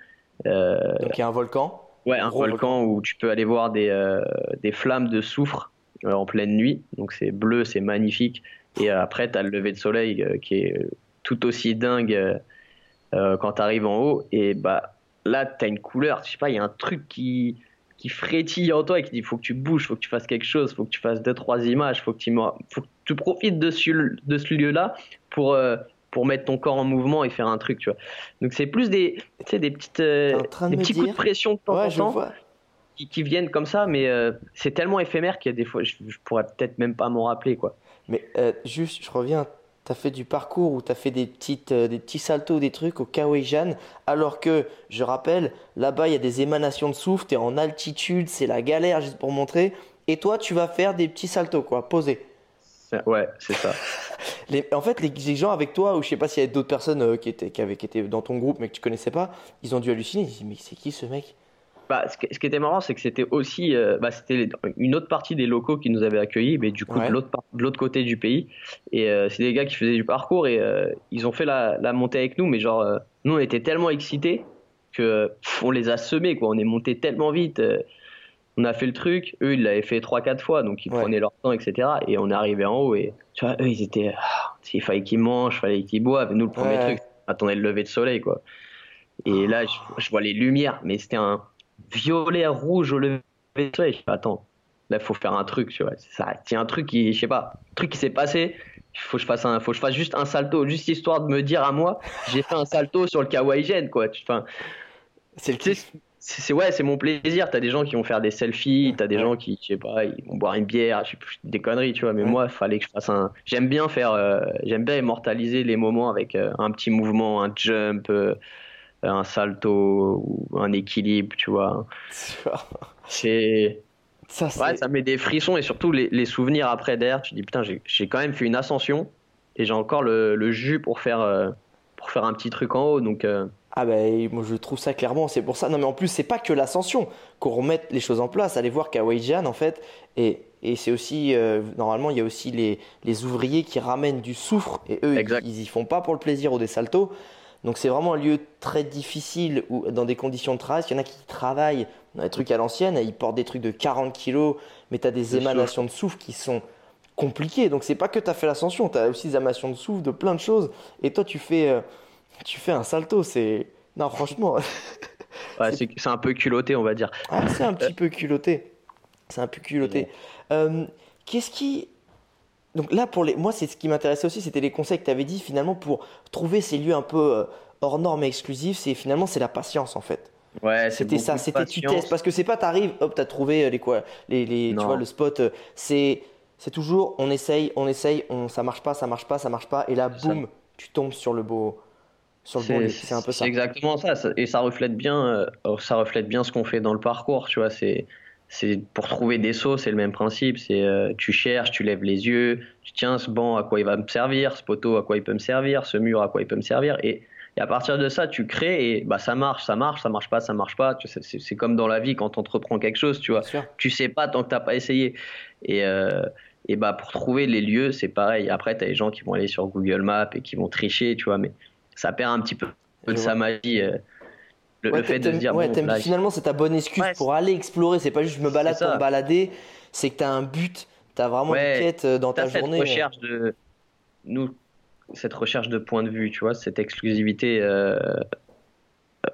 Euh,
Donc il y a un volcan.
Ouais, un volcan où tu peux aller voir des, euh, des flammes de soufre en pleine nuit. Donc c'est bleu, c'est magnifique. Et après, tu as le lever de soleil qui est tout aussi dingue quand tu arrives en haut. Et bah là, tu as une couleur, je sais pas, il y a un truc qui, qui frétille en toi et qui dit faut que tu bouges, faut que tu fasses quelque chose, faut que tu fasses deux, trois images, faut que tu, faut que tu profites de ce, de ce lieu-là pour, euh, pour mettre ton corps en mouvement et faire un truc, tu vois. Donc c'est plus des, tu sais, des, petites, euh, des petits coups de pression de temps
Ouais,
en temps
vois.
qui, qui viennent comme ça, mais euh, c'est tellement éphémère qu'il y a des fois, je, je pourrais peut-être même pas m'en rappeler, quoi.
Mais euh, juste, je reviens. T'as fait du parcours ou t'as fait des petites, euh, des petits saltos, des trucs au Kawejan, alors que, je rappelle, là-bas il y a des émanations de souffle, t'es en altitude, c'est la galère juste pour montrer. Et toi, tu vas faire des petits saltos, quoi, posés.
Ouais, c'est ça.
Les- en fait, les, les gens avec toi, ou je sais pas s'il y avait d'autres personnes euh, qui étaient, qui avaient, qui étaient dans ton groupe mais que tu connaissais pas, ils ont dû halluciner. Ils se disent, mais c'est qui ce mec?
Bah, ce, qui, était marrant, c'est que c'était aussi, euh, bah, c'était une autre partie des locaux qui nous avaient accueillis, mais du coup
Ouais.
de l'autre côté du pays. Et euh, c'est des gars qui faisaient du parcours et euh, ils ont fait la, la montée avec nous, mais genre, nous on était tellement excités que pff, on les a semés, quoi. On est monté tellement vite. on a fait le truc, eux ils l'avaient fait 3-4 fois, donc ils
Ouais.
prenaient leur temps, etc. Et on est arrivé en haut et tu vois, eux ils étaient, ah, il fallait qu'ils mangent, il fallait qu'ils boivent. Et nous le premier
Ouais.
truc, attendait le lever de soleil, quoi. Et là, je, je vois les lumières, mais c'était un violet rouge au lever de soleil. Je fais, attends, là, il faut faire un truc, tu vois. C'est ça, il y a un truc qui, je sais pas, un truc qui s'est passé. Il faut que je fasse un, faut que je fasse juste un salto, juste histoire de me dire à moi, j'ai fait un salto sur le Kawaii quoi. Tu- Enfin,
C'est le
c'est ouais, c'est mon plaisir. T'as des gens qui vont faire des selfies, t'as des gens qui, je sais pas, ils vont boire une bière, je sais plus, des conneries, tu vois. Mais
Ouais.
moi, il fallait que je fasse un. J'aime bien faire, euh, j'aime bien immortaliser les moments avec euh, un petit mouvement, un jump, euh, un salto ou un équilibre, tu vois. C'est
Ça, c'est.
ouais, ça met des frissons et surtout les, les souvenirs après derrière. Tu te dis putain, j'ai quand même fait une ascension et j'ai encore le, le jus pour faire euh, pour faire un petit truc en haut. Donc euh,
Ah ben moi je trouve ça clairement, c'est pour ça. Non mais en plus c'est pas que l'ascension, qu'on remette les choses en place. Allez voir Kawaii-Jan en fait, et, et c'est aussi, euh, normalement il y a aussi les, les ouvriers qui ramènent du soufre, et eux ils, ils y font pas pour le plaisir ou des saltos. Donc c'est vraiment un lieu très difficile où, dans des conditions de travail. Il y en a qui travaillent dans des trucs à l'ancienne, ils portent des trucs de 40 kilos, mais tu as des
De
émanations de soufre qui sont compliquées. Donc c'est pas que tu as fait l'ascension, tu as aussi des émanations de soufre, de plein de choses. Et toi tu fais, euh, tu fais un salto, c'est... Non franchement,
ouais, c'est un peu culotté, on va dire.
ah, c'est un petit peu culotté. C'est un peu culotté. Euh, Qu'est-ce qui... Donc là, pour les... moi, c'est ce qui m'intéressait aussi, c'était les conseils que tu avais dit finalement pour trouver ces lieux un peu euh, hors normes et exclusifs. C'est finalement, c'est la patience en fait.
Ouais,
C'était ça, c'était tu testes. Parce que c'est pas, t'arrives, hop, t'as trouvé euh, les quoi, les, les, tu vois, le spot. euh, C'est C'est toujours on essaye, on essaye, on, ça marche pas, ça marche pas, ça marche pas, et là, boum, tu tombes sur le beau, sur le bon livre. C'est un peu ça.
C'est exactement ça, et ça reflète bien, ça reflète bien ce qu'on fait dans le parcours, tu vois. C'est c'est pour trouver des sauts, c'est le même principe. C'est euh, tu cherches, tu lèves les yeux, tu tiens ce banc à quoi il va me servir, ce poteau à quoi il peut me servir, ce mur à quoi il peut me servir, et, à partir de ça, tu crées et bah ça marche, ça marche, ça marche pas, ça marche pas. C'est comme dans la vie quand on entreprend quelque chose, tu vois. Tu sais pas tant que t'as pas essayé. Et euh, et bah pour trouver les lieux, c'est pareil. Après, tu as les gens qui vont aller sur Google Maps et qui vont tricher, tu vois, mais ça perd un petit peu de sa magie. Euh,
le, fait de se dire, finalement, c'est ta bonne excuse pour aller explorer. C'est pas juste je me balade pour me balader, c'est que tu as un but, tu as vraiment une quête euh, dans ta
cette
journée.
Recherche de... Nous, cette recherche de point de vue, tu vois, cette exclusivité euh,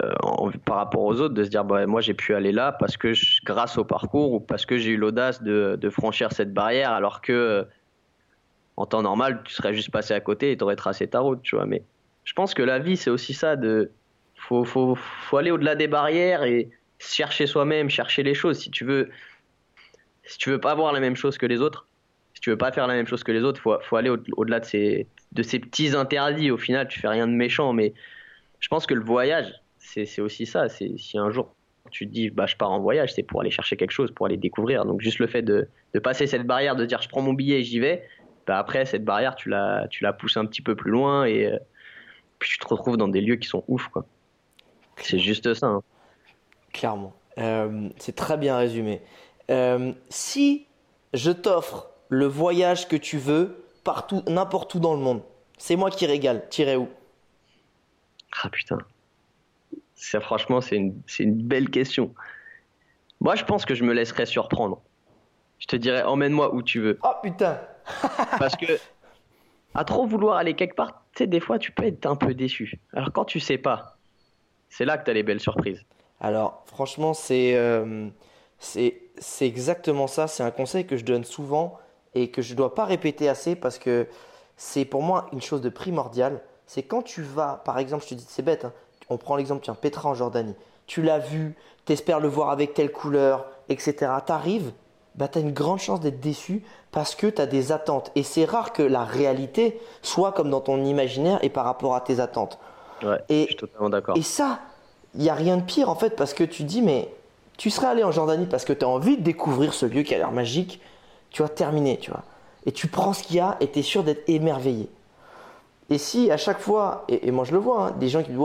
euh, par rapport aux autres, de se dire, bah, moi j'ai pu aller là parce que grâce au parcours ou parce que j'ai eu l'audace de, de, franchir cette barrière, alors que en temps normal, tu serais juste passé à côté et tu aurais tracé ta route, tu vois. Mais je pense que la vie, c'est aussi ça de faut, faut, faut aller au-delà des barrières et chercher soi-même, chercher les choses. Si tu veux, si tu veux pas avoir la même chose que les autres, si tu veux pas faire la même chose que les autres, faut, faut aller au-delà de ces, de ces petits interdits. Au final, tu fais rien de méchant, mais je pense que le voyage, c'est aussi ça. Si un jour tu te dis, bah, je pars en voyage, c'est pour aller chercher quelque chose, pour aller découvrir. Donc juste le fait de, passer cette barrière, de dire, je prends mon billet et j'y vais. Bah après cette barrière, tu la, tu la pousses un petit peu plus loin et euh, puis tu te retrouves dans des lieux qui sont ouf. C'est juste ça. Hein.
Clairement. Euh, c'est très bien résumé. Euh, si je t'offre le voyage que tu veux, partout, n'importe où dans le monde, c'est moi qui régale. T'irais où?
Ah putain. Ça, franchement, c'est une, une belle question. Moi, je pense que je me laisserais surprendre. Je te dirais, emmène-moi où tu veux.
Oh putain
Parce que, à trop vouloir aller quelque part, tu sais, des fois, tu peux être un peu déçu. Alors, quand tu sais pas, c'est là que tu as les belles surprises.
Alors, franchement, euh, c'est exactement ça. C'est un conseil que je donne souvent et que je ne dois pas répéter assez parce que c'est pour moi une chose de primordiale. C'est quand tu vas, par exemple, je te dis, c'est bête, hein, on prend l'exemple, tiens, Petra en Jordanie. Tu l'as vu, tu espères le voir avec telle couleur, etc. Tu arrives, bah, tu as une grande chance d'être déçu parce que tu as des attentes. Et c'est rare que la réalité soit comme dans ton imaginaire et par rapport à tes attentes.
Ouais, et, je suis totalement d'accord.
Et ça, il n'y a rien de pire en fait parce que tu dis, mais tu serais allé en Jordanie parce que tu as envie de découvrir ce lieu qui a l'air magique, tu vas terminer, tu vois. Et tu prends ce qu'il y a et tu es sûr d'être émerveillé. Et si à chaque fois, et, moi je le vois, hein, des gens qui disent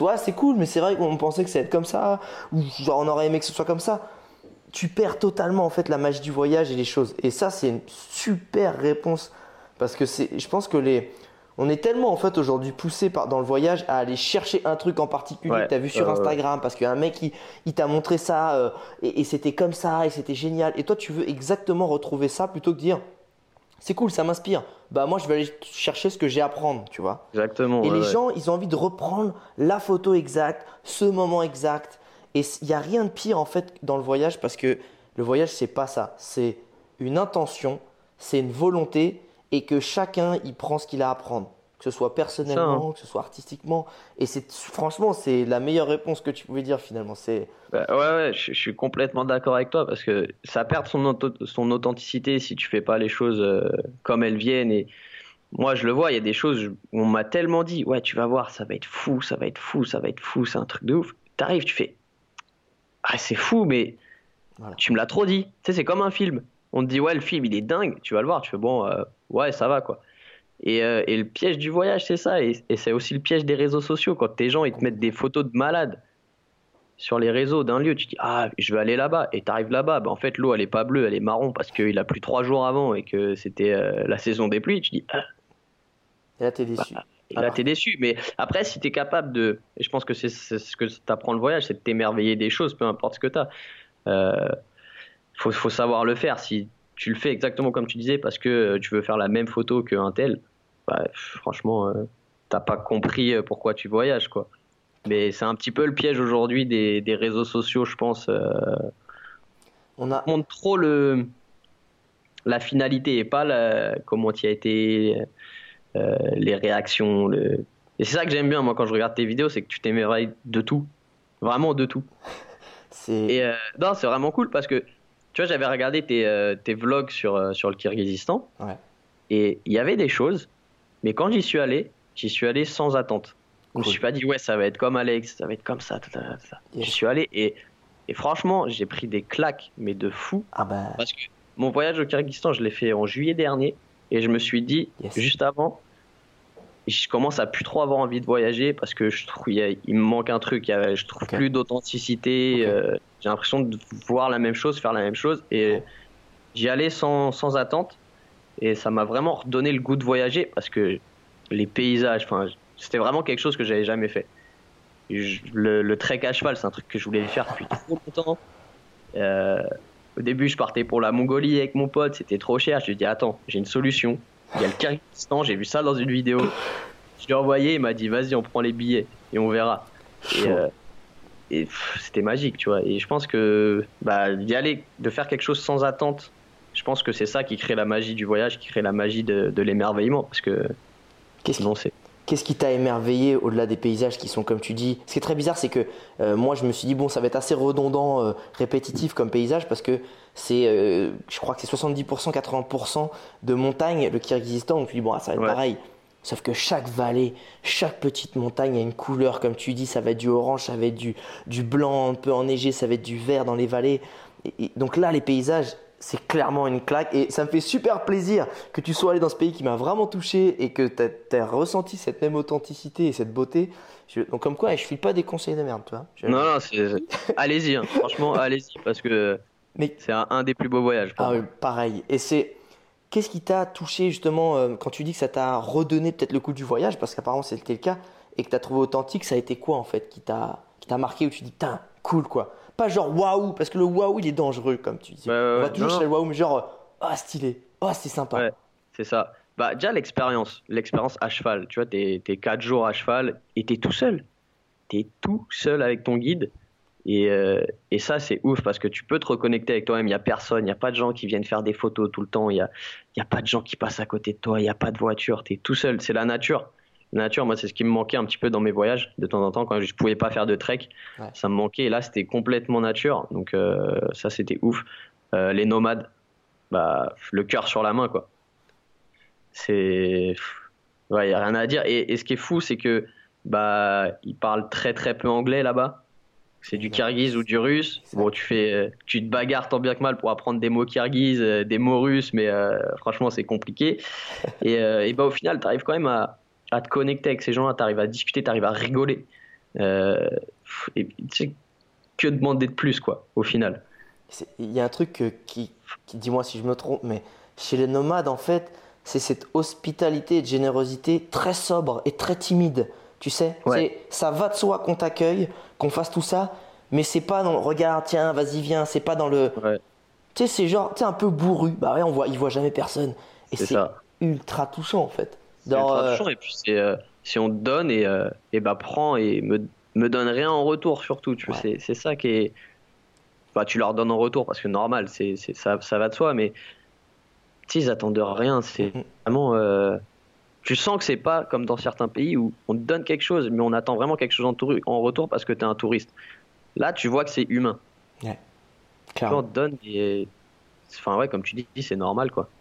ouais c'est cool, mais c'est vrai qu'on pensait que ça allait être comme ça, ou genre, on aurait aimé que ce soit comme ça, tu perds totalement en fait la magie du voyage et les choses. Et ça c'est une super réponse parce que c'est, je pense que les, on est tellement en fait aujourd'hui poussé par, dans le voyage à aller chercher un truc en particulier que tu as vu sur Instagram parce qu'un mec il, il t'a montré ça euh, et, c'était comme ça et c'était génial. Et toi tu veux exactement retrouver ça plutôt que dire c'est cool, ça m'inspire. Bah moi je vais aller chercher ce que j'ai à prendre, tu vois.
Exactement.
Et les gens ils ont envie de reprendre la photo exacte, ce moment exact. Et il n'y a rien de pire en fait dans le voyage parce que le voyage c'est pas ça. C'est une intention, c'est une volonté et que chacun y prend ce qu'il a à apprendre, que ce soit personnellement, hein. que ce soit artistiquement. Et c'est franchement, c'est la meilleure réponse que tu pouvais dire finalement. C'est
bah, ouais, ouais, je, suis complètement d'accord avec toi parce que ça perd son, son authenticité si tu fais pas les choses euh, comme elles viennent. Et moi, je le vois, il y a des choses où on m'a tellement dit, ouais, tu vas voir, ça va être fou, ça va être fou, ça va être fou, c'est un truc de ouf. T'arrives, tu fais, ah, c'est fou, mais tu me l'as trop dit. Tu sais, c'est comme un film on te dit ouais le film il est dingue, tu vas le voir, tu fais bon euh, ouais ça va quoi. Et, euh, et, le piège du voyage c'est ça et, c'est aussi le piège des réseaux sociaux quand tes gens ils te mettent des photos de malades sur les réseaux d'un lieu, tu dis ah je vais aller là-bas et t'arrives là-bas, bah, en fait l'eau elle est pas bleue, elle est marron parce qu'il a plu trois jours avant et que c'était euh, la saison des pluies, tu dis ah.
Et là t'es déçu. Bah,
et là, t'es déçu. Mais après, si t'es capable de. Et je pense que c'est ce que t'apprends le voyage, c'est de t'émerveiller des choses, peu importe ce que t'as. Euh, faut, faut savoir le faire. Si tu le fais exactement comme tu disais parce que euh, tu veux faire la même photo qu'un tel, bah, franchement, euh, t'as pas compris euh, pourquoi tu voyages, quoi. Mais c'est un petit peu le piège aujourd'hui des, des, réseaux sociaux, je pense.
on a...
montre trop le, la finalité et pas la, comment tu as été, les réactions. Le... Et c'est ça que j'aime bien, moi, quand je regarde tes vidéos, c'est que tu t'émerveilles de tout. Vraiment de tout. Et non, c'est vraiment cool parce que tu vois, j'avais regardé tes, euh, tes vlogs sur, euh, sur le Kyrgyzstan.
Ouais.
Et il y avait des choses, mais quand j'y suis allé, j'y suis allé sans attente. Je me
Cool.
suis pas dit, ouais, ça va être comme Alex, ça va être comme ça. ta.
Yes.
J'y suis allé et, et franchement, j'ai pris des claques, mais de fou.
Ah bah,
Parce que mon voyage au Kyrgyzstan, je l'ai fait en juillet dernier. Et je me suis dit,
Yes.
juste avant, je commence à plus trop avoir envie de voyager parce que je trouve il, me manque un truc. Je trouve plus d'authenticité. Euh, j'ai l'impression de voir la même chose, faire la même chose. Et j'y allais sans, sans attente. Et ça m'a vraiment redonné le goût de voyager parce que les paysages, c'était vraiment quelque chose que j'avais jamais fait. Je- le, le trek à cheval, c'est un truc que je voulais faire depuis trop longtemps. Euh, au début, je partais pour la Mongolie avec mon pote, c'était trop cher. Je lui ai dit, attends, j'ai une solution. Il y a le Kyrgyzstan, j'ai vu ça dans une vidéo. Je lui ai envoyé, il m'a dit, vas-y, on prend les billets et on verra. Et, euh, et c'était magique, tu vois. Et je pense que bah, d'y aller, de faire quelque chose sans attente, je pense que c'est ça qui crée la magie du voyage, qui crée la magie de, de l'émerveillement. Parce que
qu'est-ce
sinon, c'est.
Qu'est-ce qui t'a émerveillé au-delà des paysages qui sont comme tu dis? Ce qui est très bizarre, c'est que euh, moi je me suis dit, bon, ça va être assez redondant, euh, répétitif comme paysage parce que c'est, euh, je crois que c'est 70%, 80% de montagne, le Kyrgyzstan. Donc tu dis, bon, ah, ça va être
Ouais.
pareil. Sauf que chaque vallée, chaque petite montagne a une couleur, comme tu dis, ça va être du orange, ça va être du, du blanc un peu enneigé, ça va être du vert dans les vallées. Et- et donc là, les paysages, c'est clairement une claque. Et ça me fait super plaisir que tu sois allé dans ce pays qui m'a vraiment touché et que tu as, ressenti cette même authenticité et cette beauté. Je- donc comme quoi, je file pas des conseils de merde, tu vois. Je-
Non, non, allez-y, hein. franchement, allez-y, parce que
Mais
c'est un, un des plus beaux voyages.
Ah oui, pareil. Et c'est. Qu'est-ce qui t'a touché justement euh, quand tu dis que ça t'a redonné peut-être le coup du voyage, parce qu'apparemment c'était le cas, et que t'as trouvé authentique, ça a été quoi en fait qui t'a qui t'a marqué où tu dis putain, cool quoi. Pas genre waouh, parce que le waouh il est dangereux comme tu dis.
Ouais,
On va toujours
Non,
chercher le waouh, mais genre ah stylé, oh c'est sympa.
Ouais. C'est ça. Bah, déjà, l'expérience. L'expérience à cheval. Tu vois, t'es, t'es 4 jours à cheval et t'es tout seul. T'es tout seul avec ton guide. Et, euh, et ça, c'est ouf parce que tu peux te reconnecter avec toi-même. Il n'y a personne. Il n'y a pas de gens qui viennent faire des photos tout le temps. Il n'y a, y a pas de gens qui passent à côté de toi. Il n'y a pas de voiture. T'es tout seul. C'est la nature. La nature, moi, c'est ce qui me manquait un petit peu dans mes voyages. De temps en temps, quand je ne pouvais pas faire de trek,
Ouais.
ça me manquait. Et là, c'était complètement nature. Donc, euh, ça, c'était ouf. Euh, les nomades, bah, le cœur sur la main, quoi. C'est. Ouais, il n'y a rien à dire. Et, et ce qui est fou, c'est que bah, ils parlent très très peu anglais là-bas. C'est du kirghiz ou du russe. Bon, tu fais, euh, tu te bagarres tant bien que mal pour apprendre des mots kirghiz, des mots russes, mais euh, franchement, c'est compliqué. Et, euh, et bah, au final, tu arrives quand même à, à te connecter avec ces gens-là, tu arrives à discuter, tu arrives à rigoler. Euh, et tu sais, que demander de plus, quoi, au final.
Il y a un truc qui, qui dis-moi si je me trompe, mais chez les nomades, en fait, c'est cette hospitalité et de générosité très sobre et très timide. Tu sais,
Ouais.
Ça va de soi qu'on t'accueille, qu'on fasse tout ça, mais c'est pas dans le regarde, tiens, vas-y, viens, c'est pas dans le.
Ouais,
Tu sais, c'est genre, tu un peu bourru. Bah ouais, on voit, il voit jamais personne. Et
c'est
ultra touchant, en fait. Dans, euh,
et puis c'est euh, si on te donne et, euh, et bah prends et me, me donne rien en retour surtout tu vois,
Ouais.
c'est c'est ça qui est bah tu leur donnes en retour parce que normal c'est c'est- ça ça va de soi mais sais ils attendent de rien c'est
Mhm.
vraiment euh, tu sens que c'est pas comme dans certains pays où on te donne quelque chose mais on attend vraiment quelque chose en, tour- en retour parce que tu es un touriste là tu vois que c'est humain tu vois,
clairement.
on te donne et enfin ouais comme tu dis c'est normal quoi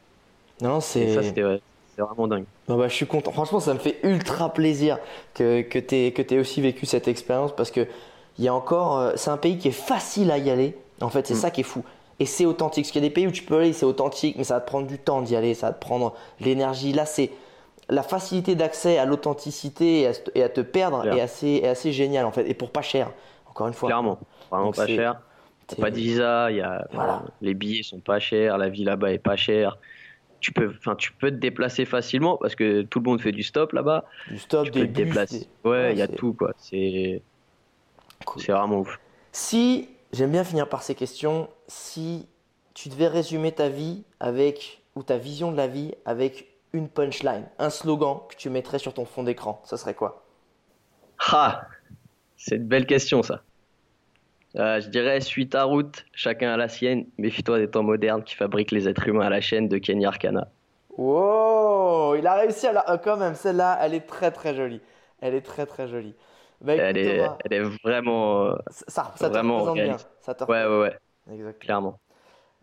Non, c'est.
ça c'était ouais, c'est vraiment dingue
Non, bah, je suis content. Franchement, ça me fait ultra plaisir que, que tu aies, que aussi vécu cette expérience parce que il y a encore. euh, c'est un pays qui est facile à y aller. En fait, c'est
Mm.
ça qui est fou. Et c'est authentique. Parce qu'il y a des pays où tu peux aller, c'est authentique, mais ça va te prendre du temps d'y aller, ça va te prendre l'énergie. Là, c'est la facilité d'accès à l'authenticité et, à se- et à te perdre est assez, est assez génial en fait. Et pour pas cher, encore une fois.
clairement vraiment
Donc
pas cher pas de visa, y a,
Voilà.
enfin, les billets sont pas chers, la vie là-bas est pas chère. Tu peux, enfin, tu peux te déplacer facilement parce que tout le monde fait du stop là-bas.
Du stop,
Tu
des
peux te
bus,
déplacer.
des-
Ouais, il y a tout quoi. C'est,
Cool.
c'est vraiment ouf.
Si, j'aime bien finir par ces questions, si tu devais résumer ta vie avec, ou ta vision de la vie avec une punchline, un slogan que tu mettrais sur ton fond d'écran, ça serait quoi?
Ah, c'est une belle question ça. Euh, je dirais suis ta route, chacun a la sienne. Méfie-toi des temps modernes qui fabriquent les êtres humains à la chaîne de Kenny Arcana.
Wow, il a réussi à la... euh, quand même, celle-là, elle est très très jolie. Elle est très très jolie. Bah, écoute,
Elle est,
Thomas,
elle est vraiment, euh,
ça, ça te représente bien.
réaliste.
Ça te
ouais, ouais, ouais,
Exactement.
clairement.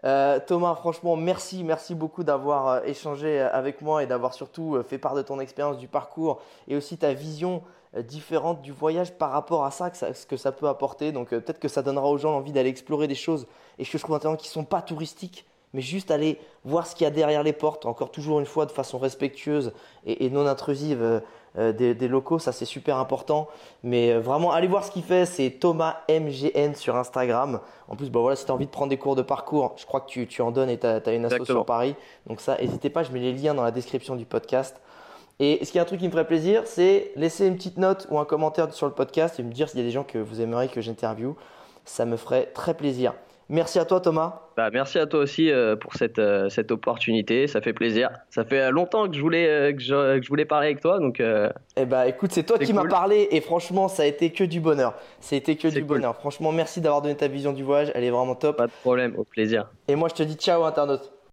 Euh, Thomas, franchement, merci, merci beaucoup d'avoir euh, échangé avec moi et d'avoir surtout fait part de ton expérience du parcours et aussi ta vision différente du voyage par rapport à ça, ce que ça peut apporter. Donc peut-être que ça donnera aux gens l'envie d'aller explorer des choses et que je trouve intéressant qui ne sont pas touristiques, mais juste aller voir ce qu'il y a derrière les portes, encore toujours une fois de façon respectueuse et non intrusive euh, des, locaux, ça c'est super important. Mais euh, vraiment, allez voir ce qu'il fait, c'est Thomas MGN sur Instagram. En plus, bah voilà, si tu as envie de prendre des cours de parcours, je crois que tu, tu en donnes et tu as, une association sur Paris. Donc ça, n'hésitez pas, je mets les liens dans la description du podcast. Et ce qui est un truc qui me ferait plaisir, c'est laisser une petite note ou un commentaire sur le podcast et me dire s'il y a des gens que vous aimeriez que j'interviewe. Ça me ferait très plaisir. Merci à toi Thomas.
Bah, merci à toi aussi euh, pour cette, euh, cette opportunité, ça fait plaisir. Ça fait longtemps que je voulais, euh, que je, voulais parler avec toi. Donc,
eh bah écoute, c'est toi qui m'as parlé et franchement ça a été que du bonheur. Ça a été que du bonheur. Franchement merci d'avoir donné ta vision du voyage, elle est vraiment top.
Pas de problème, au plaisir.
Et moi je te dis ciao internaute.